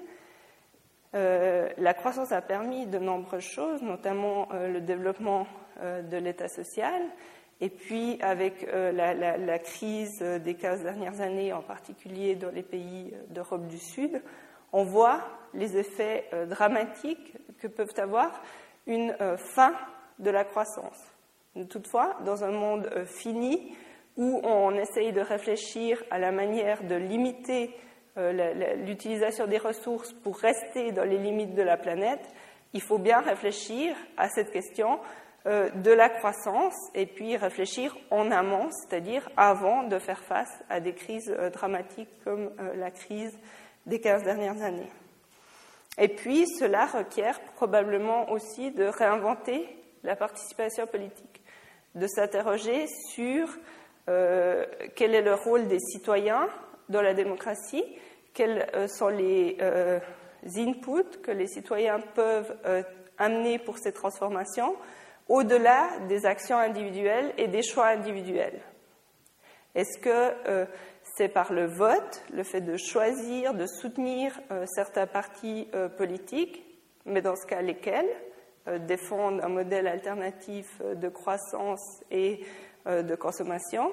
[SPEAKER 2] la croissance a permis de nombreuses choses, notamment le développement de l'État social, et puis, avec euh, la, crise des 15 dernières années, en particulier dans les pays d'Europe du Sud, on voit les effets euh, dramatiques que peuvent avoir une euh, fin de la croissance. Toutefois, dans un monde fini, où on essaye de réfléchir à la manière de limiter l'utilisation des ressources pour rester dans les limites de la planète, il faut bien réfléchir à cette question euh, de la croissance et puis réfléchir en amont, c'est-à-dire avant de faire face à des crises euh, dramatiques comme euh, la crise des 15 dernières années. Et puis, cela requiert probablement aussi de réinventer la participation politique, de s'interroger sur quel est le rôle des citoyens dans la démocratie, quels sont les inputs que les citoyens peuvent amener pour ces transformations, au-delà des actions individuelles et des choix individuels. Est-ce que euh, c'est par le vote, le fait de choisir, de soutenir euh, certains partis euh, politiques, mais dans ce cas lesquels défendent un modèle alternatif de croissance et de consommation.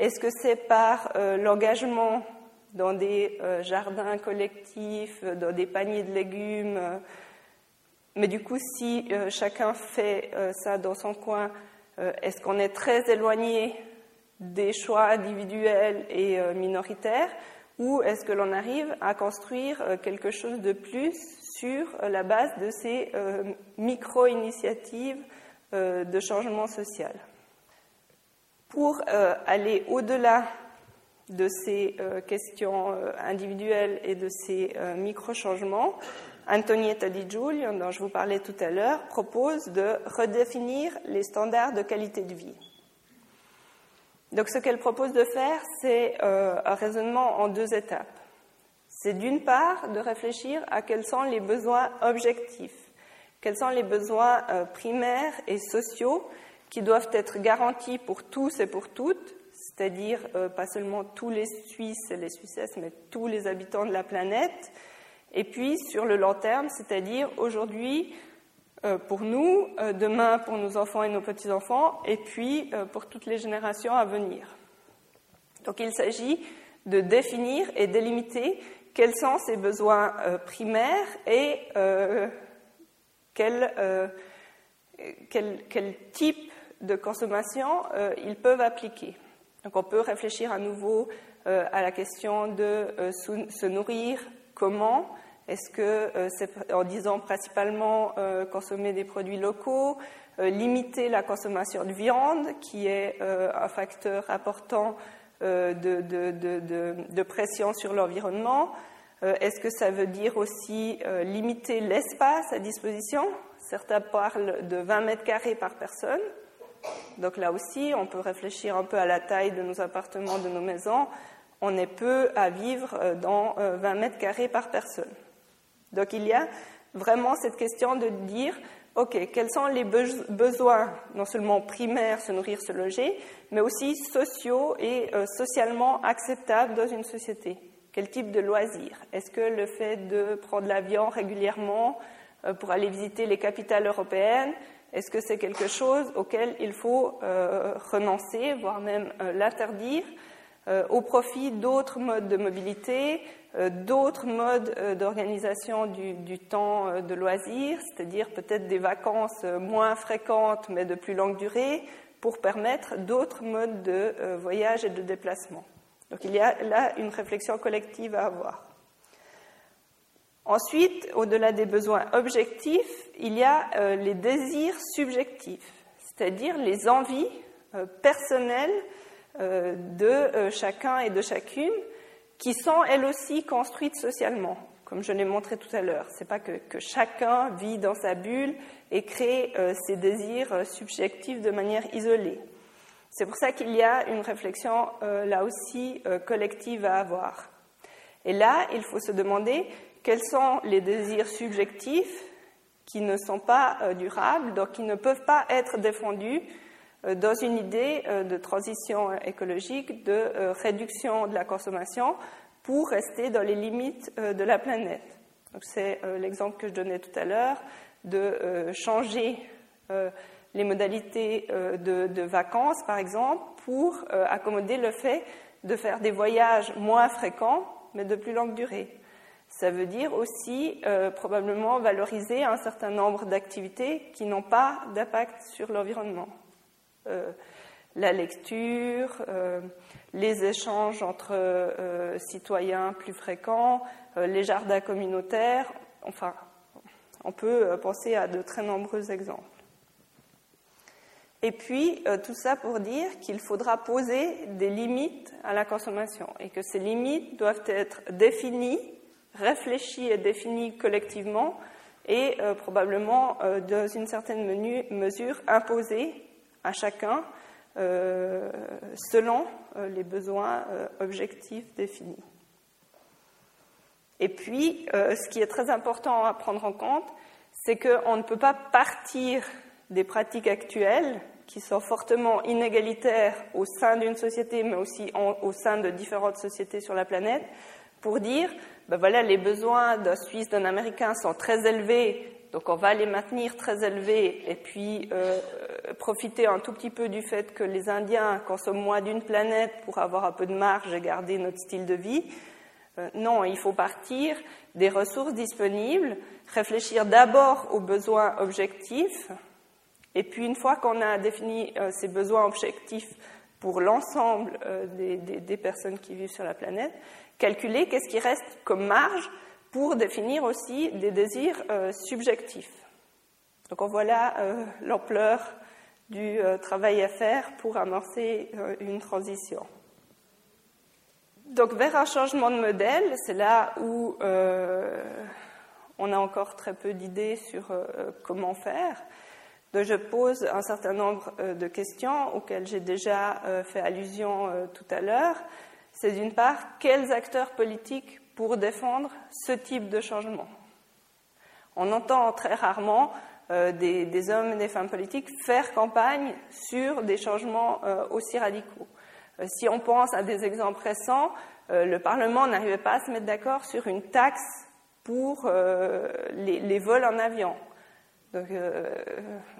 [SPEAKER 2] Est-ce que c'est par l'engagement dans des jardins collectifs, dans des paniers de légumes Mais du coup, si chacun fait ça dans son coin, est-ce qu'on est très éloigné des choix individuels et minoritaires ou est-ce que l'on arrive à construire euh, quelque chose de plus sur euh, la base de ces euh, micro-initiatives de changement social? Pour aller au-delà de ces questions individuelles et de ces micro-changements, Antonietta Di Giulio, dont je vous parlais tout à l'heure, propose de redéfinir les standards de qualité de vie. Donc ce qu'elle propose de faire, c'est euh, un raisonnement en deux étapes. C'est d'une part de réfléchir à quels sont les besoins objectifs, quels sont les besoins euh, primaires et sociaux qui doivent être garantis pour tous et pour toutes, c'est-à-dire euh, pas seulement tous les Suisses et les Suissesses, mais tous les habitants de la planète, et puis sur le long terme, c'est-à-dire aujourd'hui, pour nous, euh, demain pour nos enfants et nos petits-enfants, et puis euh, pour toutes les générations à venir. Donc il s'agit de définir et délimiter quels sont ces besoins primaires et quel, type de consommation ils peuvent appliquer. Donc on peut réfléchir à nouveau à la question de se nourrir comment, est-ce que euh, c'est en disant principalement euh, consommer des produits locaux, euh, limiter la consommation de viande, qui est un facteur important de, de, pression sur l'environnement Est-ce que ça veut dire aussi limiter l'espace à disposition? Certains parlent de 20 mètres carrés par personne. Donc là aussi, on peut réfléchir un peu à la taille de nos appartements, de nos maisons. On est peu à vivre dans 20 mètres carrés par personne. Donc il y a vraiment cette question de dire, OK, quels sont les besoins, non seulement primaires, se nourrir, se loger, mais aussi sociaux et euh, socialement acceptables dans une société. Quel type de loisirs Est-ce que le fait de prendre l'avion régulièrement euh, pour aller visiter les capitales européennes, est-ce que c'est quelque chose auquel il faut euh, renoncer, voire même l'interdire, au profit d'autres modes de mobilité, euh, d'autres modes euh, d'organisation du, temps euh, de loisirs, c'est-à-dire peut-être des vacances moins fréquentes mais de plus longue durée, pour permettre d'autres modes de voyage et de déplacement. Donc il y a là une réflexion collective à avoir. Ensuite, au-delà des besoins objectifs, il y a les désirs subjectifs, c'est-à-dire les envies personnelles de chacun et de chacune qui sont elles aussi construites socialement, comme je l'ai montré tout à l'heure. Ce n'est pas que, chacun vit dans sa bulle et crée euh, ses désirs euh, subjectifs de manière isolée. C'est pour ça qu'il y a une réflexion euh, là aussi collective à avoir. Et là, il faut se demander quels sont les désirs subjectifs qui ne sont pas durables, donc qui ne peuvent pas être défendus euh, dans une idée euh, de transition écologique, de euh, réduction de la consommation pour rester dans les limites de la planète. C'est l'exemple que je donnais tout à l'heure de changer les modalités de, vacances, par exemple, pour accommoder le fait de faire des voyages moins fréquents, mais de plus longue durée. Ça veut dire aussi probablement valoriser un certain nombre d'activités qui n'ont pas d'impact sur l'environnement. Euh, la lecture, euh, les échanges entre euh, citoyens plus fréquents, les jardins communautaires, enfin, on peut penser à de très nombreux exemples. Et puis, tout ça pour dire qu'il faudra poser des limites à la consommation et que ces limites doivent être définies, réfléchies et définies collectivement et probablement, dans une certaine mesure, imposées à chacun euh, selon euh, les besoins euh, objectifs définis. Et puis, ce qui est très important à prendre en compte, c'est qu'on ne peut pas partir des pratiques actuelles qui sont fortement inégalitaires au sein d'une société, mais aussi au sein de différentes sociétés sur la planète, pour dire, ben voilà, les besoins d'un Suisse, d'un Américain sont très élevés, donc on va les maintenir très élevés, et puis profiter un tout petit peu du fait que les Indiens consomment moins d'une planète pour avoir un peu de marge et garder notre style de vie. non, il faut partir des ressources disponibles, réfléchir d'abord aux besoins objectifs, et puis une fois qu'on a défini ces besoins objectifs pour l'ensemble des, des, personnes qui vivent sur la planète, calculer qu'est-ce qui reste comme marge pour définir aussi des désirs subjectifs. Donc voilà euh, l'ampleur du euh, travail à faire pour amorcer euh, une transition. Donc vers un changement de modèle, c'est là où on a encore très peu d'idées sur comment faire. Donc je pose un certain nombre de questions auxquelles j'ai déjà fait allusion tout à l'heure. C'est d'une part, quels acteurs politiques pour défendre ce type de changement On entend très rarement euh, des, hommes et des femmes politiques faire campagne sur des changements euh, aussi radicaux. Euh, si on pense à des exemples récents, le Parlement n'arrivait pas à se mettre d'accord sur une taxe pour les, vols en avion. Donc,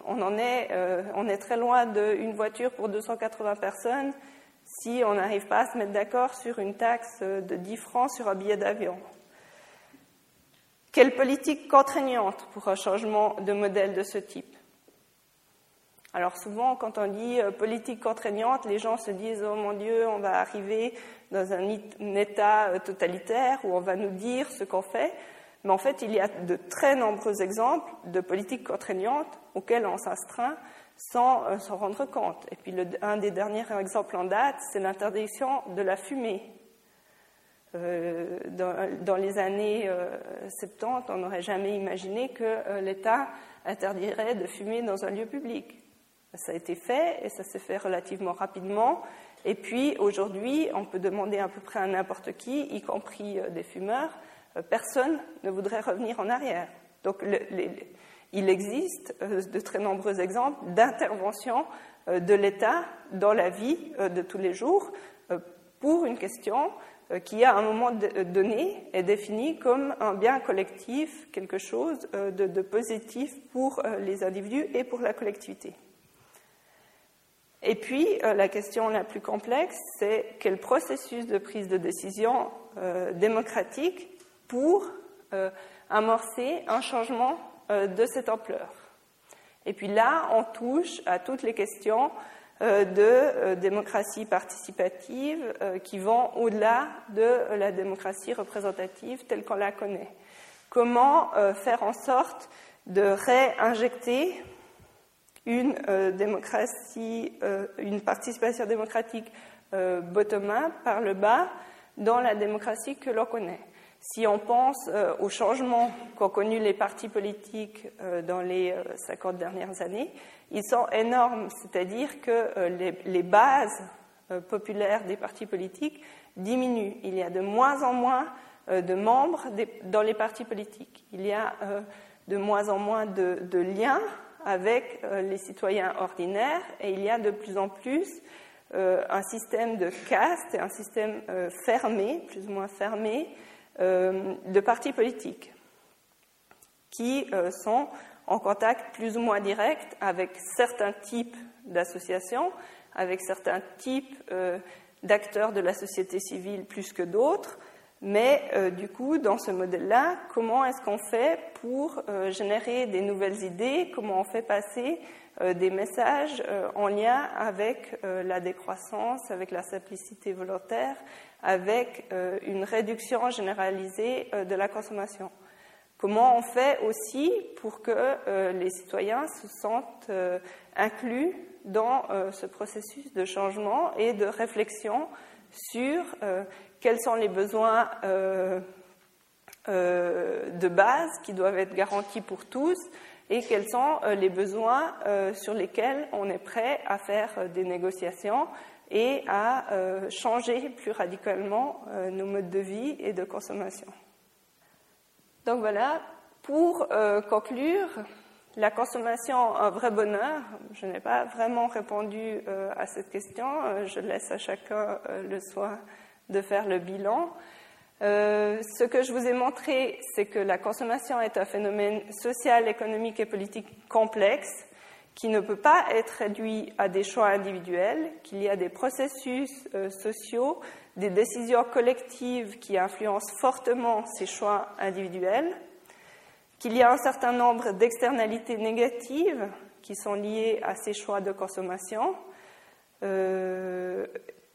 [SPEAKER 2] on en on est très loin d'une voiture pour 280 personnes si on n'arrive pas à se mettre d'accord sur une taxe de 10 francs sur un billet d'avion. Quelle politique contraignante pour un changement de modèle de ce type? Alors souvent, quand on dit euh, politique contraignante, les gens se disent Oh mon Dieu, on va arriver dans un état euh, totalitaire où on va nous dire ce qu'on fait. Mais en fait, il y a de très nombreux exemples de politiques contraignantes auxquelles on s'astreint sans euh, s'en rendre compte. Et puis, un des derniers exemples en date, c'est l'interdiction de la fumée euh, dans, les années 70, euh, on n'aurait jamais imaginé que l'État interdirait de fumer dans un lieu public. Ça a été fait et ça s'est fait relativement rapidement. Et puis aujourd'hui, on peut demander à peu près à n'importe qui, y compris des fumeurs, personne ne voudrait revenir en arrière. Donc il existe de très nombreux exemples d'intervention de l'État dans la vie de tous les jours pour une question euh, qui, à un moment euh, donné, est défini comme un bien collectif, quelque chose euh, de, positif pour les individus et pour la collectivité. Et puis, la question la plus complexe, c'est quel processus de prise de décision démocratique pour amorcer un changement de cette ampleur. Et puis là, on touche à toutes les questions euh, de euh, démocratie participative euh, qui vont au-delà de la démocratie représentative telle qu'on la connaît. Comment faire en sorte de réinjecter une démocratie, une participation démocratique bottom-up par le bas dans la démocratie que l'on connaît. Si on pense aux changements qu'ont connus les partis politiques dans les 50 dernières années, ils sont énormes, c'est-à-dire que euh, les, bases euh, populaires des partis politiques diminuent. Il y a de moins en moins euh, de membres dans les partis politiques. Il y a de moins en moins de, liens avec les citoyens ordinaires et il y a de plus en plus un système de caste un système fermé, plus ou moins fermé, de partis politiques qui sont en contact plus ou moins direct avec certains types d'associations, avec certains types euh, d'acteurs de la société civile plus que d'autres. Mais euh, du coup, dans ce modèle-là, comment est-ce qu'on fait pour euh, générer des nouvelles idées? Comment on fait passer des messages en lien avec la décroissance, avec la simplicité volontaire, avec une réduction généralisée de la consommation? Comment on fait aussi pour que euh, les citoyens se sentent euh, inclus dans euh, ce processus de changement et de réflexion sur quels sont les besoins de base qui doivent être garantis pour tous et quels sont les besoins sur lesquels on est prêt à faire des négociations et à changer plus radicalement nos modes de vie et de consommation. Donc voilà, pour euh, conclure, la consommation, un vrai bonheur. Je n'ai pas vraiment répondu euh, à cette question. Euh, je laisse à chacun le soin de faire le bilan. ce que je vous ai montré, c'est que la consommation est un phénomène social, économique et politique complexe qui ne peut pas être réduit à des choix individuels, qu'il y a des processus euh, sociaux, des décisions collectives qui influencent fortement ces choix individuels, qu'il y a un certain nombre d'externalités négatives qui sont liées à ces choix de consommation, euh,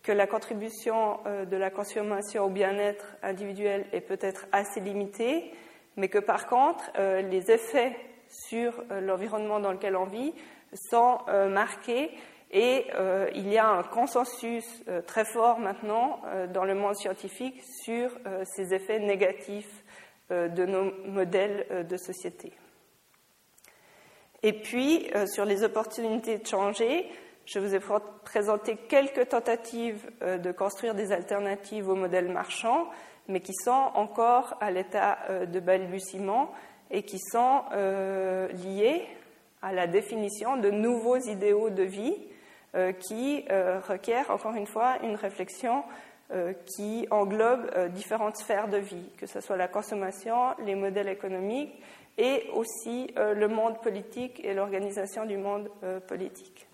[SPEAKER 2] que la contribution euh, de la consommation au bien-être individuel est peut-être assez limitée, mais que par contre, euh, les effets sur l'environnement dans lequel on vit sont marqués et il y a un consensus très fort maintenant dans le monde scientifique sur ces effets négatifs de nos modèles de société. Et puis, sur les opportunités de changer, je vous ai présenté quelques tentatives euh, de construire des alternatives au modèle marchand, mais qui sont encore à l'état euh, de balbutiement et qui sont euh, liées à la définition de nouveaux idéaux de vie qui requièrent encore une fois une réflexion qui englobe différentes sphères de vie, que ce soit la consommation, les modèles économiques et aussi le monde politique et l'organisation du monde politique.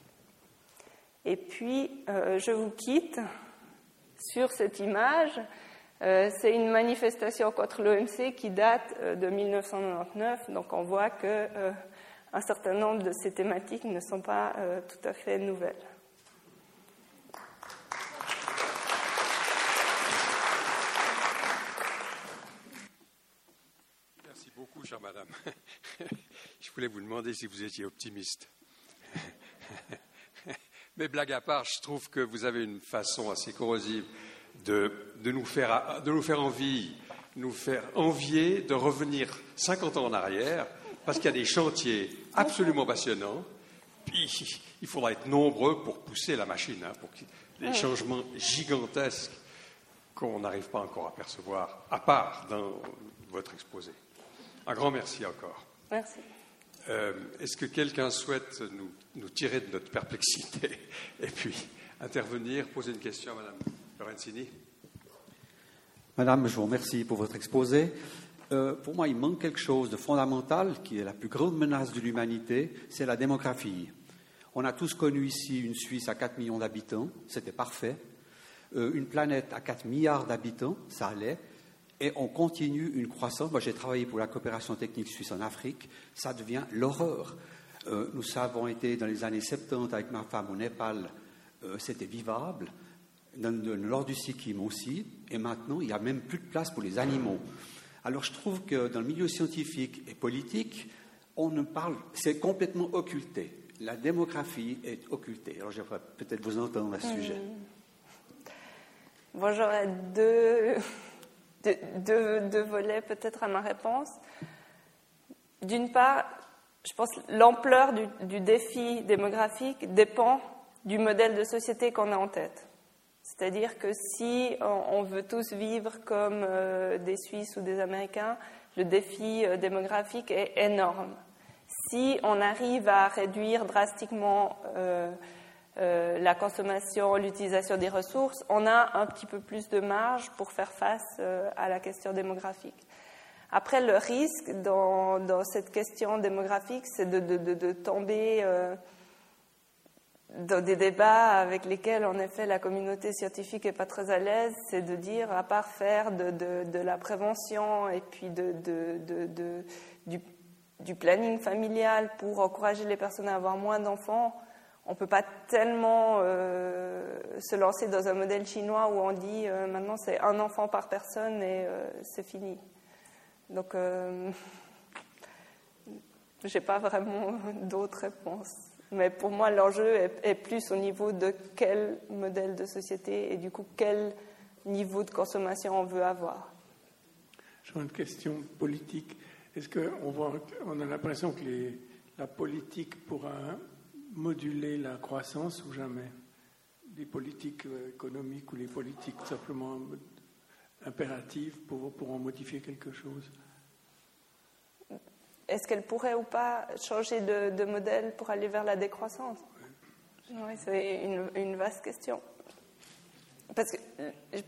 [SPEAKER 2] Et puis, euh, je vous quitte sur cette image. Euh, c'est une manifestation contre l'OMC qui date euh, de 1999, donc on voit que un certain nombre de ces thématiques ne sont pas tout à fait nouvelles.
[SPEAKER 1] Merci beaucoup, chère madame. Je voulais vous demander si vous étiez optimiste. Mais blague à part, je trouve que vous avez une façon assez corrosive de, nous, faire, de nous faire envie, nous faire envier de revenir 50 ans en arrière, parce qu'il y a des chantiers absolument passionnants. Puis, il faudra être nombreux pour pousser la machine, hein, pour des changements gigantesques qu'on n'arrive pas encore à percevoir, à part dans votre exposé. Un grand merci encore.
[SPEAKER 2] Merci.
[SPEAKER 1] Euh, est-ce que quelqu'un souhaite nous, tirer de notre perplexité et puis intervenir, poser une question à Madame Lorenzini?
[SPEAKER 3] Madame, je vous remercie pour votre exposé. Euh, pour moi, il manque quelque chose de fondamental qui est la plus grande menace de l'humanité, c'est la démographie. On a tous connu ici une Suisse à 4 millions d'habitants, c'était parfait. Euh, une planète à 4 milliards d'habitants, ça allait et on continue une croissance. Moi, j'ai travaillé pour la coopération technique suisse en Afrique. Ça devient l'horreur. Euh, nous avons été dans les années 70 avec ma femme au Népal. Euh, c'était vivable. Dans le nord du Sikkim aussi. Et maintenant, il n'y a même plus de place pour les animaux. Alors, je trouve que dans le milieu scientifique et politique, on ne parle, c'est complètement occulté. La démographie est occultée. Alors, j'aimerais peut-être vous entendre à ce sujet.
[SPEAKER 2] Bon, j'aurais deux deux, volets peut-être à ma réponse. D'une part, je pense que l'ampleur du, défi démographique dépend du modèle de société qu'on a en tête. C'est-à-dire que si on, veut tous vivre comme euh, des Suisses ou des Américains, le défi euh, démographique est énorme. Si on arrive à réduire drastiquement euh, euh, la consommation, l'utilisation des ressources, on a un petit peu plus de marge pour faire face euh, à la question démographique. Après, le risque dans, cette question démographique, c'est de, tomber euh, dans des débats avec lesquels, en effet, la communauté scientifique n'est pas très à l'aise, c'est de dire, à part faire de, la prévention et puis du, du planning familial pour encourager les personnes à avoir moins d'enfants, on ne peut pas tellement euh, se lancer dans un modèle chinois où on dit euh, maintenant c'est un enfant par personne et euh, c'est fini. Donc, je n'ai pas vraiment d'autres réponses. Mais pour moi, l'enjeu est, plus au niveau de quel modèle de société et du coup quel niveau de consommation on veut avoir.
[SPEAKER 4] J'ai une question politique. Est-ce qu'on on a l'impression que la politique pourra moduler la croissance ou jamais? Les politiques euh, économiques ou les politiques simplement impératives pour, pour en modifier quelque chose?
[SPEAKER 2] Est-ce qu'elle pourrait ou pas changer de, modèle pour aller vers la décroissance? Oui, c'est une, vaste question. Parce que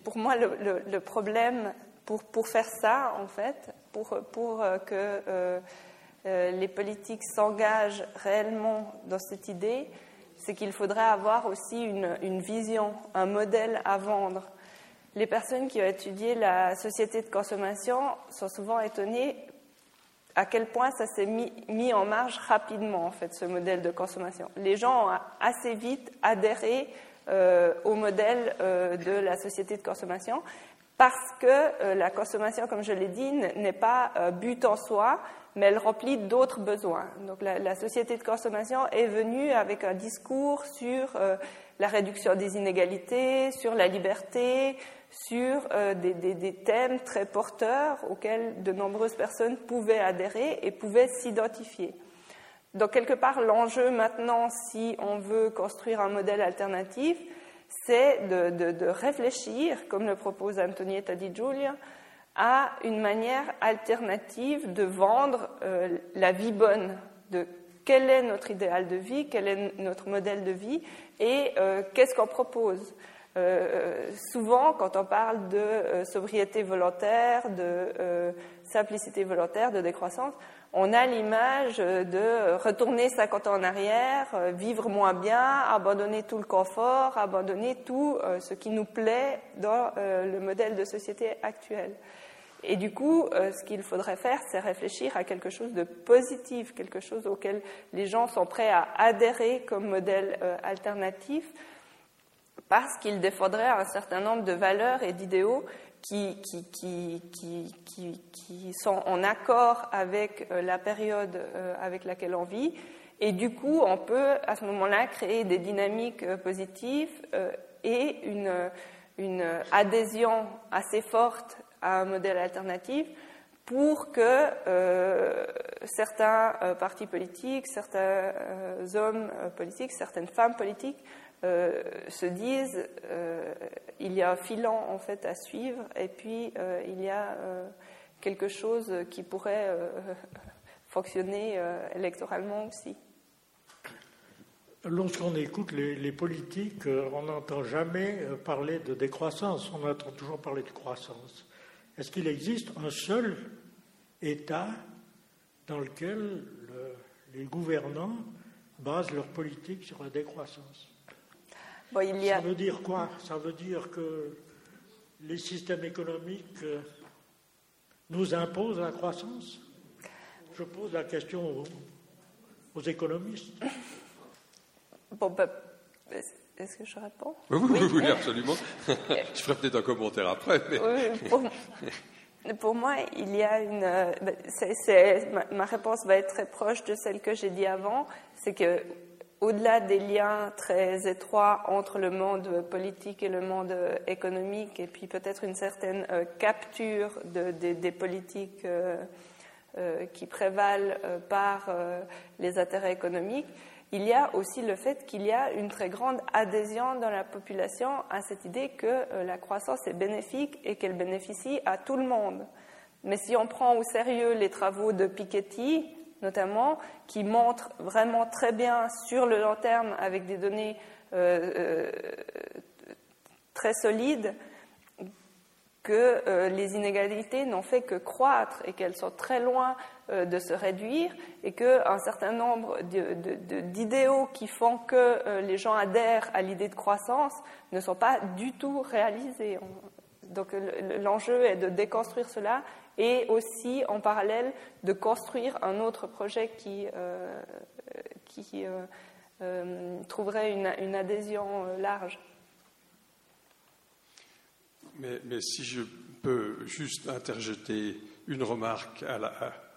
[SPEAKER 2] pour moi, le, problème, pour, pour faire ça, en fait, pour, pour que euh, les politiques s'engagent réellement dans cette idée, c'est qu'il faudrait avoir aussi une, vision, un modèle à vendre. Les personnes qui ont étudié la société de consommation sont souvent étonnées à quel point ça s'est mis, en marche rapidement, en fait, ce modèle de consommation. Les gens ont assez vite adhéré euh, au modèle euh, de la société de consommation parce que euh, la consommation, comme je l'ai dit, n'est pas but en soi, mais elle remplit d'autres besoins. Donc la, société de consommation est venue avec un discours sur la réduction des inégalités, sur la liberté, sur euh, des, thèmes très porteurs auxquels de nombreuses personnes pouvaient adhérer et pouvaient s'identifier. Donc, quelque part, l'enjeu maintenant, si on veut construire un modèle alternatif, c'est de, réfléchir, comme le propose Antonietta Di Giulia, à une manière alternative de vendre euh, la vie bonne, de quel est notre idéal de vie, quel est notre modèle de vie et euh, qu'est-ce qu'on propose. Euh, souvent, quand on parle de euh, sobriété volontaire, de euh, simplicité volontaire, de décroissance, on a l'image de retourner 50 ans en arrière, vivre moins bien, abandonner tout le confort, abandonner tout ce qui nous plaît dans le modèle de société actuel. Et du coup, ce qu'il faudrait faire, c'est réfléchir à quelque chose de positif, quelque chose auquel les gens sont prêts à adhérer comme modèle alternatif, parce qu'il défendrait un certain nombre de valeurs et d'idéaux qui, sont en accord avec euh, la période euh, avec laquelle on vit. Et du coup, on peut à ce moment-là créer des dynamiques euh, positives et une adhésion assez forte à un modèle alternatif pour que certains partis politiques, certains hommes politiques, certaines femmes politiques euh, se disent euh, il y a un filant en fait à suivre et puis euh, il y a quelque chose qui pourrait fonctionner électoralement aussi.
[SPEAKER 5] Lorsqu'on écoute les, politiques, on n'entend jamais parler de décroissance, on entend toujours parler de croissance. Est-ce qu'il existe un seul État dans lequel le, les gouvernants basent leur politique sur la décroissance? Ça veut dire quoi? Ça veut dire que les systèmes économiques euh, nous imposent la croissance? Je pose la question aux, économistes.
[SPEAKER 2] Bon, ben, est-ce que je réponds?
[SPEAKER 1] Oui, oui, oui, absolument. je ferai peut-être un commentaire après.
[SPEAKER 2] pour, moi, il y a une. Euh, ben, ma, ma, réponse va être très proche de celle que j'ai dit avant. C'est que au-delà des liens très étroits entre le monde politique et le monde économique, et puis peut-être une certaine euh, capture des politiques euh, euh, qui prévalent par les intérêts économiques, il y a aussi le fait qu'il y a une très grande adhésion dans la population à cette idée que la croissance est bénéfique et qu'elle bénéficie à tout le monde. Mais si on prend au sérieux les travaux de Piketty, notamment, qui montrent vraiment très bien sur le long terme, avec des données euh, euh, très solides, que euh, les inégalités n'ont fait que croître et qu'elles sont très loin de se réduire et qu'un certain nombre d'idéaux qui font que les gens adhèrent à l'idée de croissance ne sont pas du tout réalisés. Donc l'enjeu est de déconstruire cela et aussi en parallèle de construire un autre projet qui, euh, euh, euh, trouverait une, adhésion large.
[SPEAKER 1] Mais, si je peux juste interjeter une remarque à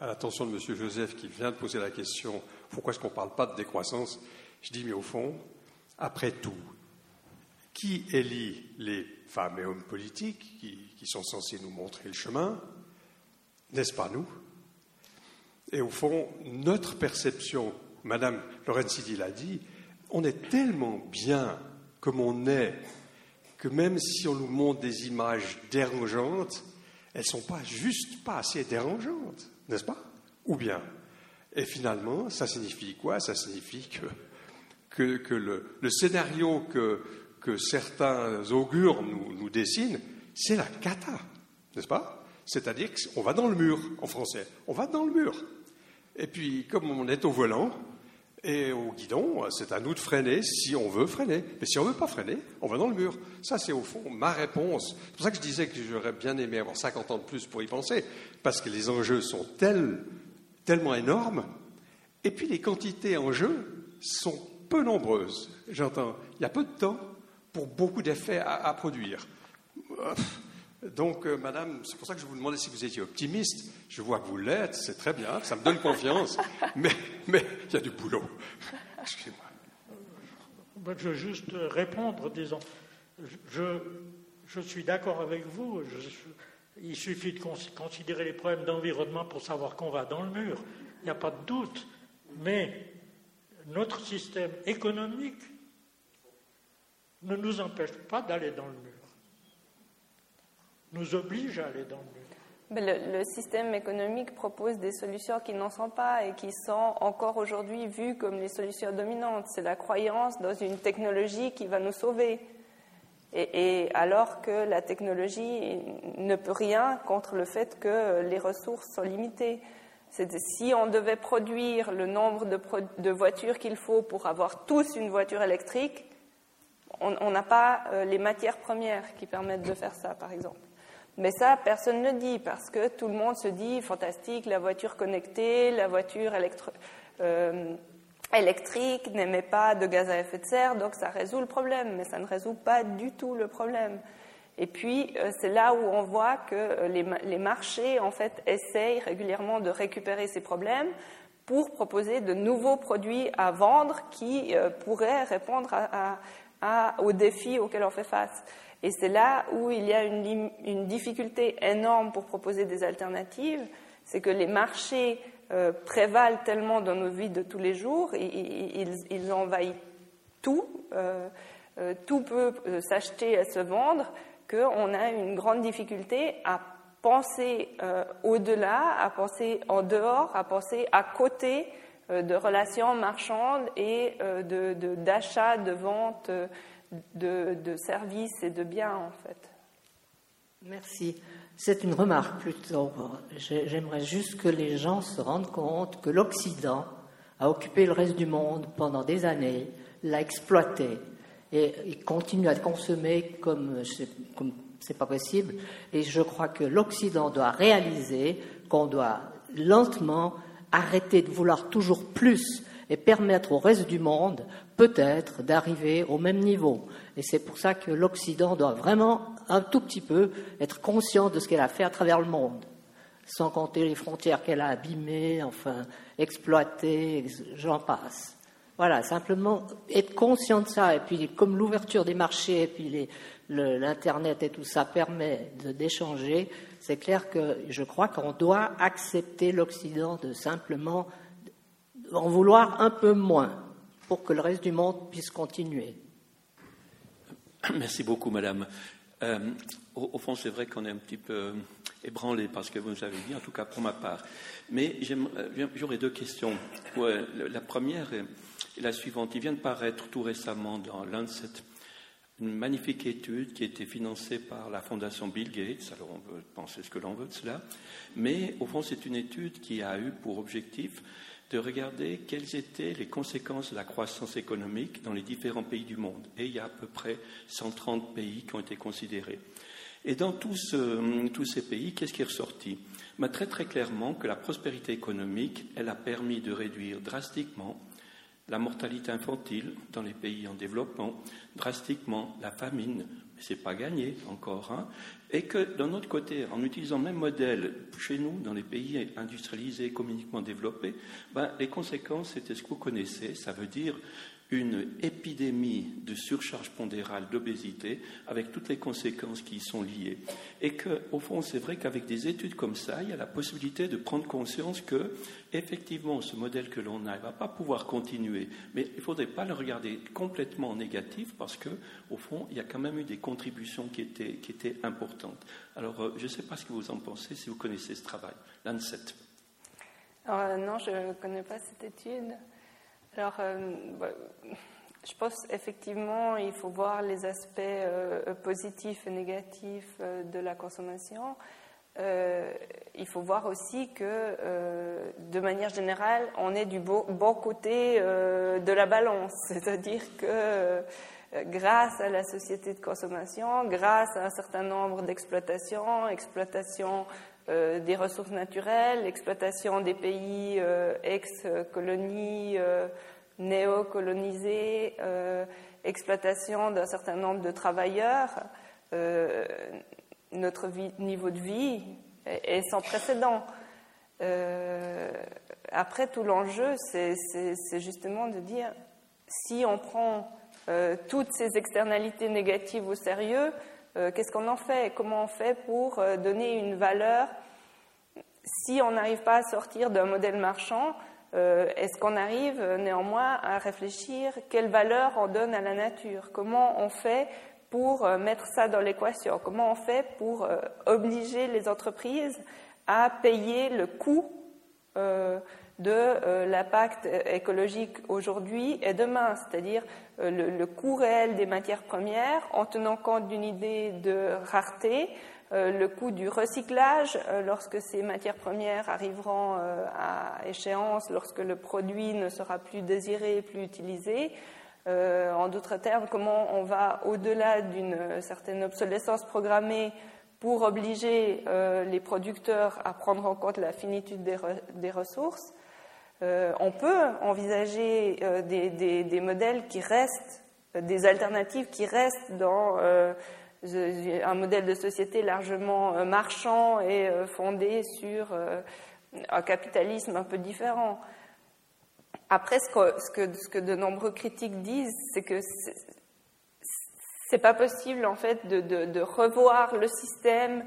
[SPEAKER 1] l'attention de M. Joseph qui vient de poser la question pourquoi est-ce qu'on ne parle pas de décroissance? Je dis mais au fond, après tout, qui élit les femmes et hommes politiques qui sont censés nous montrer le chemin? N'est-ce pas nous? Et au fond, notre perception, Madame Lorenzini l'a dit, on est tellement bien comme on est que même si on nous montre des images dérangeantes, elles ne sont pas juste pas assez dérangeantes, n'est-ce pas? Ou bien Et finalement, ça signifie quoi? Ça signifie que, le, scénario que, que certains augures nous, nous dessinent, c'est la cata, n'est-ce pas? C'est-à-dire qu'on va dans le mur, en français. On va dans le mur. Et puis, comme on est au volant et au guidon, c'est à nous de freiner si on veut freiner. Mais si on ne veut pas freiner, on va dans le mur. Ça, c'est au fond ma réponse. C'est pour ça que je disais que j'aurais bien aimé avoir 50 ans de plus pour y penser, parce que les enjeux sont tellement énormes. Et puis, les quantités en jeu sont peu nombreuses. J'entends, il y a peu de temps pour beaucoup d'effets à, produire. Donc, euh, madame, c'est pour ça que je vous demandais si vous étiez optimiste. Je vois que vous l'êtes, c'est très bien, ça me donne confiance, mais, mais il y a du boulot.
[SPEAKER 5] Excusez-moi. Je veux juste répondre, disons. Je, je suis d'accord avec vous. il suffit de considérer les problèmes d'environnement pour savoir qu'on va dans le mur. Il n'y a pas de doute. Mais notre système économique ne nous empêche pas d'aller dans le mur, nous oblige à aller dans le
[SPEAKER 2] le, système économique propose des solutions qui n'en sont pas et qui sont encore aujourd'hui vues comme les solutions dominantes. C'est la croyance dans une technologie qui va nous sauver. et, alors que la technologie ne peut rien contre le fait que les ressources sont limitées si on devait produire le nombre de, voitures qu'il faut pour avoir tous une voiture électrique, on n'a pas euh, les matières premières qui permettent de faire ça, par exemple. Mais ça, personne ne dit parce que tout le monde se dit fantastique, la voiture connectée, la voiture euh, électrique n'émet pas de gaz à effet de serre, donc ça résout le problème. Mais ça ne résout pas du tout le problème. Et puis, euh, c'est là où on voit que euh, les, marchés, en fait, essayent régulièrement de récupérer ces problèmes pour proposer de nouveaux produits à vendre qui euh, pourraient répondre aux défis auxquels on fait face. Et c'est là où il y a une, difficulté énorme pour proposer des alternatives, c'est que les marchés prévalent tellement dans nos vies de tous les jours, ils, envahissent tout, tout peut s'acheter et se vendre, qu'on a une grande difficulté à penser euh, au-delà, à penser en dehors, à penser à côté euh, de relations marchandes et euh, d'achat, de, de, vente de, de, et de biens, en fait.
[SPEAKER 6] Merci. C'est une remarque plutôt. J'aimerais juste que les gens se rendent compte que l'Occident a occupé le reste du monde pendant des années, l'a exploité, et continue à consommer comme comme c'est pas possible. Et je crois que l'Occident doit réaliser qu'on doit lentement arrêter de vouloir toujours plus et permettre au reste du monde peut-être d'arriver au même niveau. Et c'est pour ça que l'Occident doit vraiment un tout petit peu être conscient de ce qu'elle a fait à travers le monde, sans compter les frontières qu'elle a abîmées, enfin exploitées, j'en passe. Voilà, simplement être conscient de ça. Et puis, comme l'ouverture des marchés et puis l'Internet et tout ça permet d'échanger, c'est clair que je crois qu'on doit accepter l'Occident de simplement en vouloir un peu moins pour que le reste du monde puisse continuer.
[SPEAKER 7] Merci beaucoup, Madame. Euh, au, fond, c'est vrai qu'on est un petit peu ébranlé par ce que vous nous avez dit, en tout cas pour ma part. Mais euh, j'aurais deux questions. la première et la suivante. Il vient de paraître tout récemment dans Lancet une magnifique étude qui a été financée par la fondation Bill Gates. Alors on peut penser ce que l'on veut de cela, mais au fond c'est une étude qui a eu pour objectif de regarder quelles étaient les conséquences de la croissance économique dans les différents pays du monde. Et il y a à peu près 130 pays qui ont été considérés. Et dans tous, tous ces pays, qu'est-ce qui est ressorti? Ben, Très très clairement que la prospérité économique, elle a permis de réduire drastiquement la mortalité infantile dans les pays en développement, drastiquement la famine, mais ce n'est pas gagné encore, hein, et que d'un autre côté, en utilisant le même modèle chez nous, dans les pays industrialisés, économiquement développés, ben, les conséquences, c'était ce que vous connaissez, ça veut dire une épidémie de surcharge pondérale d'obésité avec toutes les conséquences qui y sont liées. Et qu'au fond, c'est vrai qu'avec des études comme ça, il y a la possibilité de prendre conscience que, effectivement, ce modèle que l'on a ne va pas pouvoir continuer. Mais il ne faudrait pas le regarder complètement négatif parce qu'au fond, il y a quand même eu des contributions qui étaient, qui étaient importantes. Alors, euh, je ne sais pas ce que vous en pensez, si vous connaissez ce travail. L'ANSET.
[SPEAKER 2] Euh, non, je ne connais pas cette étude. Alors, euh, bah, je pense effectivement il faut voir les aspects euh, positifs et négatifs euh, de la consommation. il faut voir aussi que, de manière générale, on est du bon côté de la balance, c'est-à-dire que grâce à la société de consommation, grâce à un certain nombre d'exploitations, exploitation euh, des ressources naturelles, exploitation des pays euh, ex-colonies, euh, néo-colonisés, exploitation d'un certain nombre de travailleurs, notre niveau de vie est, sans précédent. après, tout l'enjeu, c'est justement de dire si on prend toutes ces externalités négatives au sérieux, euh, qu'est-ce qu'on en fait Comment on fait pour euh, donner une valeur Si on n'arrive pas à sortir d'un modèle marchand, euh, est-ce qu'on arrive néanmoins à réfléchir quelle valeur on donne à la nature? Comment on fait pour mettre ça dans l'équation? Comment on fait pour obliger les entreprises à payer le coût de euh, l'impact écologique aujourd'hui et demain, c'est-à-dire euh, le, coût réel des matières premières en tenant compte d'une idée de rareté, euh, le coût du recyclage lorsque ces matières premières arriveront à échéance, lorsque le produit ne sera plus désiré, plus utilisé. en d'autres termes, comment on va au-delà d'une certaine obsolescence programmée pour obliger les producteurs à prendre en compte la finitude des ressources. Euh, on peut envisager euh, des, modèles qui restent, euh, des alternatives qui restent dans un modèle de société largement marchand et fondé sur un capitalisme un peu différent. Après, ce que, de nombreux critiques disent, c'est que c'est pas possible en fait de revoir le système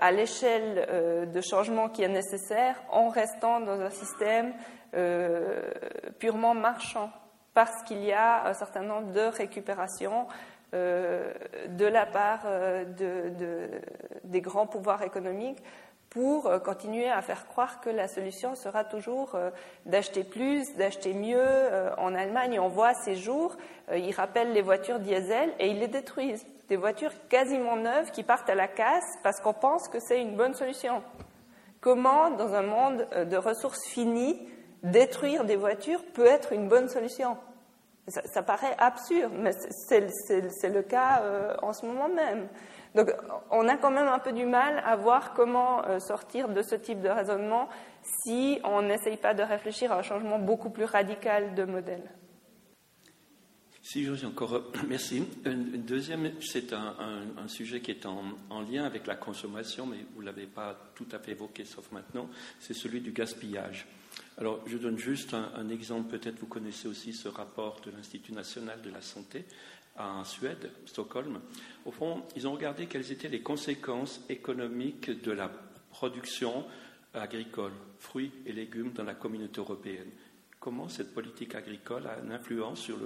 [SPEAKER 2] à l'échelle euh, de changement qui est nécessaire en restant dans un système euh, purement marchand, parce qu'il y a un certain nombre de récupérations de la part des grands pouvoirs économiques pour continuer à faire croire que la solution sera toujours d'acheter plus, d'acheter mieux. En Allemagne, on voit ces jours, ils rappellent les voitures diesel et ils les détruisent des voitures quasiment neuves qui partent à la casse parce qu'on pense que c'est une bonne solution. Comment, dans un monde euh, de ressources finies, détruire des voitures peut être une bonne solution? Ça, paraît absurde, mais c'est le cas euh, en ce moment même. Donc on a quand même un peu du mal à voir comment euh, sortir de ce type de raisonnement si on n'essaye pas de réfléchir à un changement beaucoup plus radical de modèle.
[SPEAKER 7] Si j'ose encore, merci. Une deuxième, c'est un, sujet qui est en, lien avec la consommation, mais vous ne l'avez pas tout à fait évoqué, sauf maintenant, c'est celui du gaspillage. Alors, je donne juste un, exemple, peut-être vous connaissez aussi ce rapport de l'Institut national de la santé en Suède, Stockholm. Au fond, ils ont regardé quelles étaient les conséquences économiques de la production agricole, fruits et légumes dans la communauté européenne comment cette politique agricole a une influence sur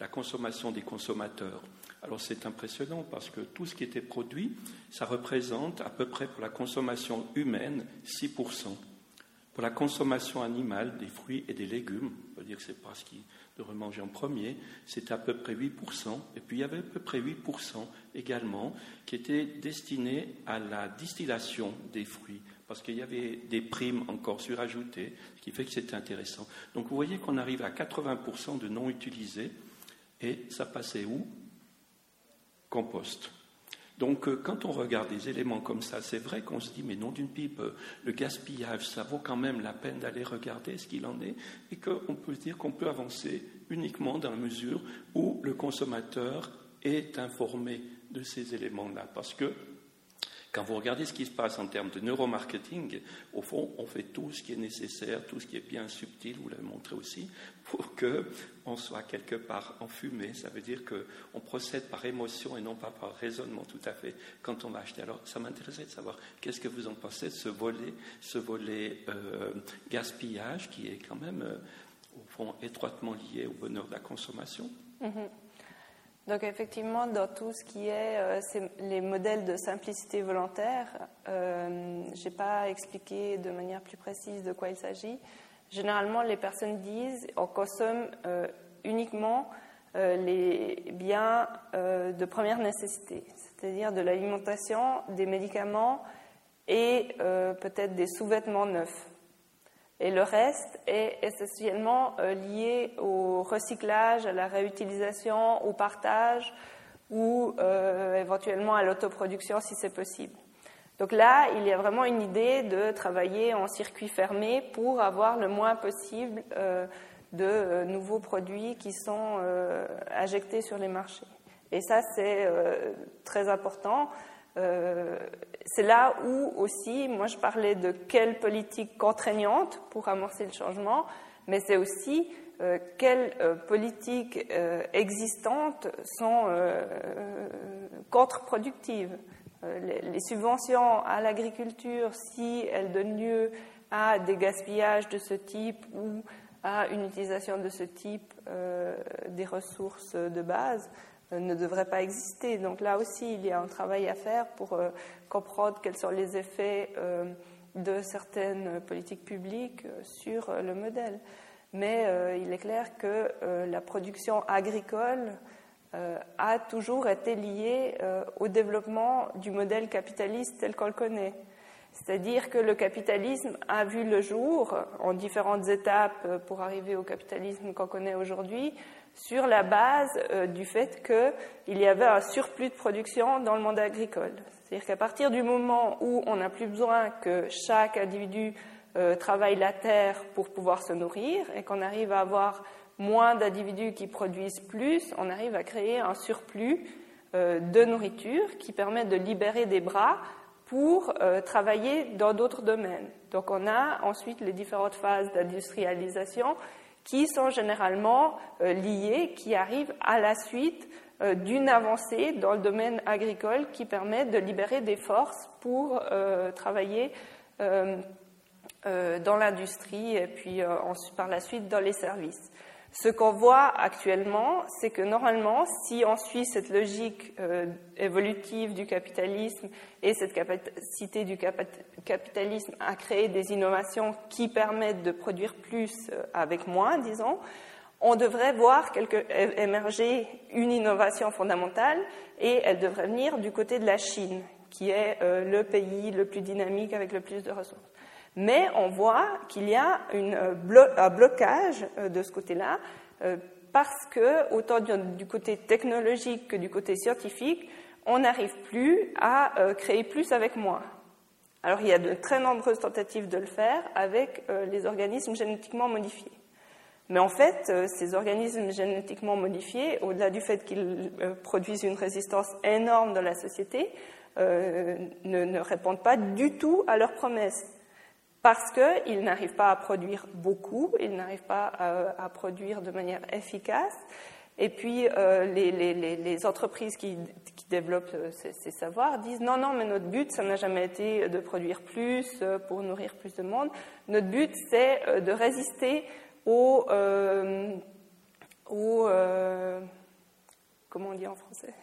[SPEAKER 7] la consommation des consommateurs. Alors c'est impressionnant parce que tout ce qui était produit, ça représente à peu près pour la consommation humaine 6%. Pour la consommation animale des fruits et des légumes, on peut dire que c'est pas ce qui devrait manger en premier, c'était à peu près 8%. Et puis il y avait à peu près 8% également qui étaient destinés à la distillation des fruits parce qu'il y avait des primes encore surajoutées, ce qui fait que c'était intéressant. Donc vous voyez qu'on arrive à 80% de non utilisés, et ça passait où? Compost. Donc euh, quand on regarde des éléments comme ça, c'est vrai qu'on se dit, mais non d'une pipe, euh, le gaspillage, ça vaut quand même la peine d'aller regarder ce qu'il en est, et qu'on peut dire qu'on peut avancer uniquement dans la mesure où le consommateur est informé de ces éléments-là. Parce que quand vous regardez ce qui se passe en termes de neuromarketing, au fond, on fait tout ce qui est nécessaire, tout ce qui est bien subtil, vous l'avez montré aussi, pour qu'on soit quelque part enfumé. Ça veut dire qu'on procède par émotion et non pas par raisonnement tout à fait quand on va acheter. Alors, ça m'intéressait de savoir qu'est-ce que vous en pensez de ce volet, ce volet euh, gaspillage qui est quand même, euh, au fond, étroitement lié au bonheur de la consommation?
[SPEAKER 2] Mm-hmm. Donc effectivement, dans tout ce qui est euh, les modèles de simplicité volontaire, euh, je n'ai pas expliqué de manière plus précise de quoi il s'agit. Généralement, les personnes disent on consomme euh, uniquement les biens de première nécessité, c'est-à-dire de l'alimentation, des médicaments et peut-être des sous-vêtements neufs. Et le reste est essentiellement lié au recyclage, à la réutilisation, au partage ou éventuellement à l'autoproduction si c'est possible. Donc là, il y a vraiment une idée de travailler en circuit fermé pour avoir le moins possible euh, de euh, nouveaux produits qui sont euh, injectés sur les marchés. Et ça, c'est très important. C'est là où aussi, moi je parlais de quelle politique contraignante pour amorcer le changement, mais c'est aussi quelles politiques existantes sont contre-productives. Euh, les, subventions à l'agriculture, si elles donnent lieu à des gaspillages de ce type ou à une utilisation de ce type euh, des ressources de base, euh, ne devraient pas exister. Donc là aussi, il y a un travail à faire pour comprendre quels sont les effets de certaines politiques publiques sur le modèle. Mais il est clair que la production agricole euh, a toujours été lié euh, au développement du modèle capitaliste tel qu'on le connaît. C'est-à-dire que le capitalisme a vu le jour en différentes étapes euh, pour arriver au capitalisme qu'on connaît aujourd'hui sur la base du fait qu'il y avait un surplus de production dans le monde agricole. C'est-à-dire qu'à partir du moment où on n'a plus besoin que chaque individu travaille la terre pour pouvoir se nourrir et qu'on arrive à avoir moins d'individus qui produisent plus, on arrive à créer un surplus euh, de nourriture qui permet de libérer des bras pour euh, travailler dans d'autres domaines. Donc on a ensuite les différentes phases d'industrialisation qui sont généralement euh, liées, qui arrivent à la suite d'une avancée dans le domaine agricole qui permet de libérer des forces pour travailler dans l'industrie et puis par la suite dans les services. Ce qu'on voit actuellement, c'est que normalement, si on suit cette logique euh, évolutive du capitalisme et cette capacité du capitalisme à créer des innovations qui permettent de produire plus euh, avec moins, disons, on devrait voir quelque, émerger une innovation fondamentale et elle devrait venir du côté de la Chine, qui est euh, le pays le plus dynamique avec le plus de ressources. Mais on voit qu'il y a euh, un blocage euh, de ce côté-là, euh, parce que, autant du côté technologique que du côté scientifique, on n'arrive plus à créer plus avec moins. Alors il y a de très nombreuses tentatives de le faire avec les organismes génétiquement modifiés. Mais en fait, ces organismes génétiquement modifiés, au-delà du fait qu'ils produisent une résistance énorme dans la société, ne, répondent pas du tout à leurs promesses parce qu'ils n'arrivent pas à produire beaucoup, ils n'arrivent pas à, produire de manière efficace. Et puis, euh, les, entreprises qui, développent euh, ces, savoirs disent non, non, mais notre but, ça n'a jamais été de produire plus euh, pour nourrir plus de monde. Notre but, c'est de résister aux comment on dit en français?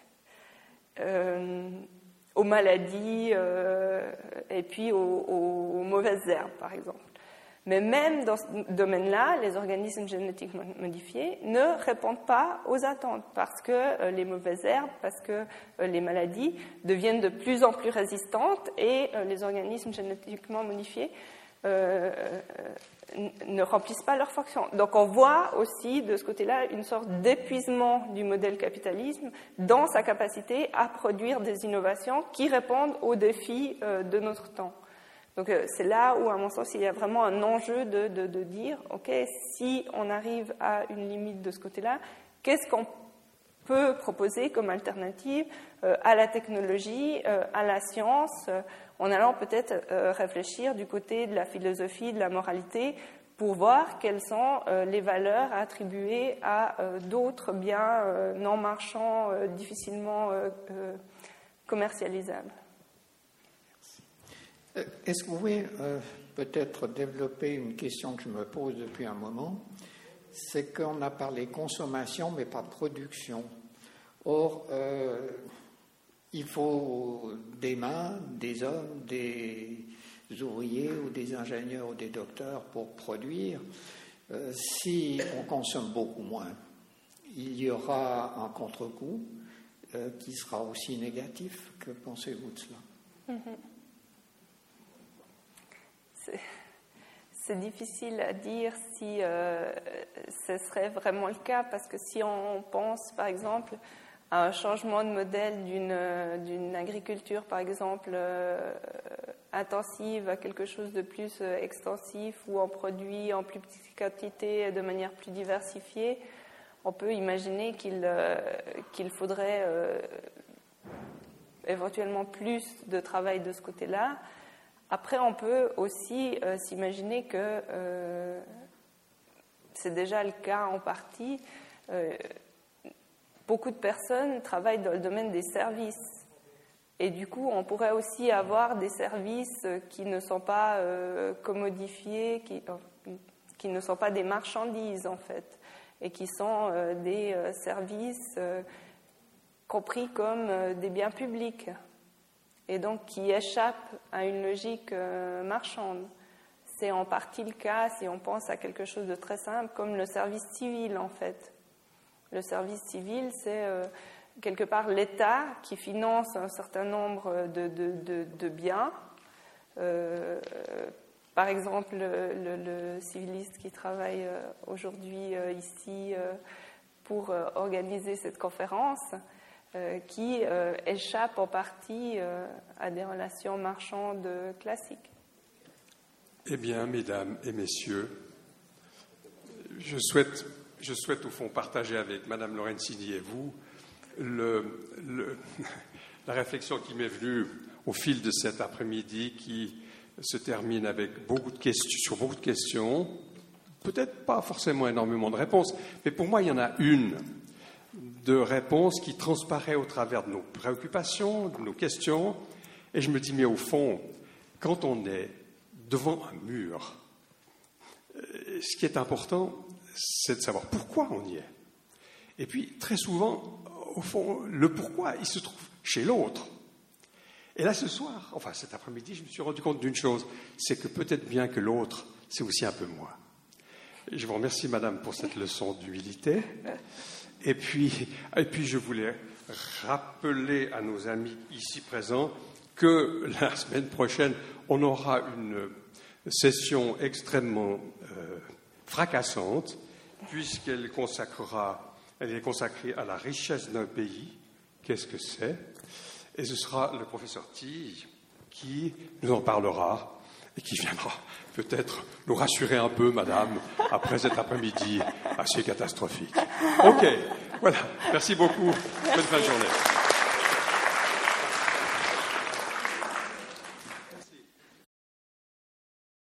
[SPEAKER 2] Aux maladies euh, et puis aux, mauvaises herbes, par exemple. Mais même dans ce domaine-là, les organismes génétiquement modifiés ne répondent pas aux attentes parce que euh, les mauvaises herbes, parce que euh, les maladies deviennent de plus en plus résistantes et les organismes génétiquement modifiés ne remplissent pas leur fonction. Donc on voit aussi de ce côté-là une sorte d'épuisement du modèle capitalisme dans sa capacité à produire des innovations qui répondent aux défis euh, de notre temps. Donc euh, c'est là où, à mon sens, il y a vraiment un enjeu de, de dire, OK, si on arrive à une limite de ce côté-là, qu'est-ce qu'on peut proposer comme alternative euh, à la technologie, à la science en allant peut-être euh, réfléchir du côté de la philosophie, de la moralité, pour voir quelles sont euh, les valeurs attribuées à euh, d'autres biens non marchands, difficilement commercialisables.
[SPEAKER 8] Est-ce que vous pouvez peut-être développer une question que je me pose depuis un moment? C'est qu'on a parlé consommation, mais pas production. Or, il faut des mains, des hommes, des ouvriers ou des ingénieurs ou des docteurs pour produire. Euh, si on consomme beaucoup moins, il y aura un contre-coup euh, qui sera aussi négatif. Que pensez-vous de cela?
[SPEAKER 2] Mm-hmm. C'est difficile à dire si euh, ce serait vraiment le cas, parce que si on pense, par exemple, à un changement de modèle d'une agriculture, par exemple, euh, intensive à quelque chose de plus euh, extensif, ou en produit en plus petite quantité, de manière plus diversifiée, on peut imaginer qu'il qu'il faudrait éventuellement plus de travail de ce côté-là. Après, on peut aussi euh, s'imaginer que euh, c'est déjà le cas en partie. Euh, beaucoup de personnes travaillent dans le domaine des services. Et du coup, on pourrait aussi avoir des services qui ne sont pas commodifiés, qui, qui, ne sont pas des marchandises en fait, et qui sont des services compris comme des biens publics et donc qui échappe à une logique euh, marchande. C'est en partie le cas si on pense à quelque chose de très simple comme le service civil en fait. Le service civil, c'est euh, quelque part l'État qui finance un certain nombre de, de, biens. Euh, par exemple, le, le, civiliste qui travaille aujourd'hui ici pour organiser cette conférence, euh, qui euh, échappe en partie euh, à des relations marchandes classiques.
[SPEAKER 1] Eh bien, mesdames et messieurs, je souhaite, je souhaite au fond partager avec Madame Lorenzini et vous la réflexion qui m'est venue au fil de cet après-midi qui se termine avec beaucoup de questions, sur beaucoup de questions, peut-être pas forcément énormément de réponses, mais pour moi, il y en a une de réponses qui transparaît au travers de nos préoccupations, de nos questions. Et je me dis, mais au fond, quand on est devant un mur, euh, ce qui est important, c'est de savoir pourquoi on y est. Et puis, très souvent, au fond, le pourquoi, il se trouve chez l'autre. Et là, ce soir, enfin cet après-midi, je me suis rendu compte d'une chose, c'est que peut-être bien que l'autre, c'est aussi un peu moi. je vous remercie, Madame, pour cette leçon d'humilité. Et puis, et puis, je voulais rappeler à nos amis ici présents que la semaine prochaine, on aura une session extrêmement euh, fracassante, puisqu'elle consacrera, elle est consacrée à la richesse d'un pays. Qu'est-ce que c'est? Et ce sera le professeur Tille qui nous en parlera et qui viendra peut-être nous rassurer un peu, madame, après cet après-midi assez catastrophique. OK, voilà. Merci beaucoup. Bonne fin de journée.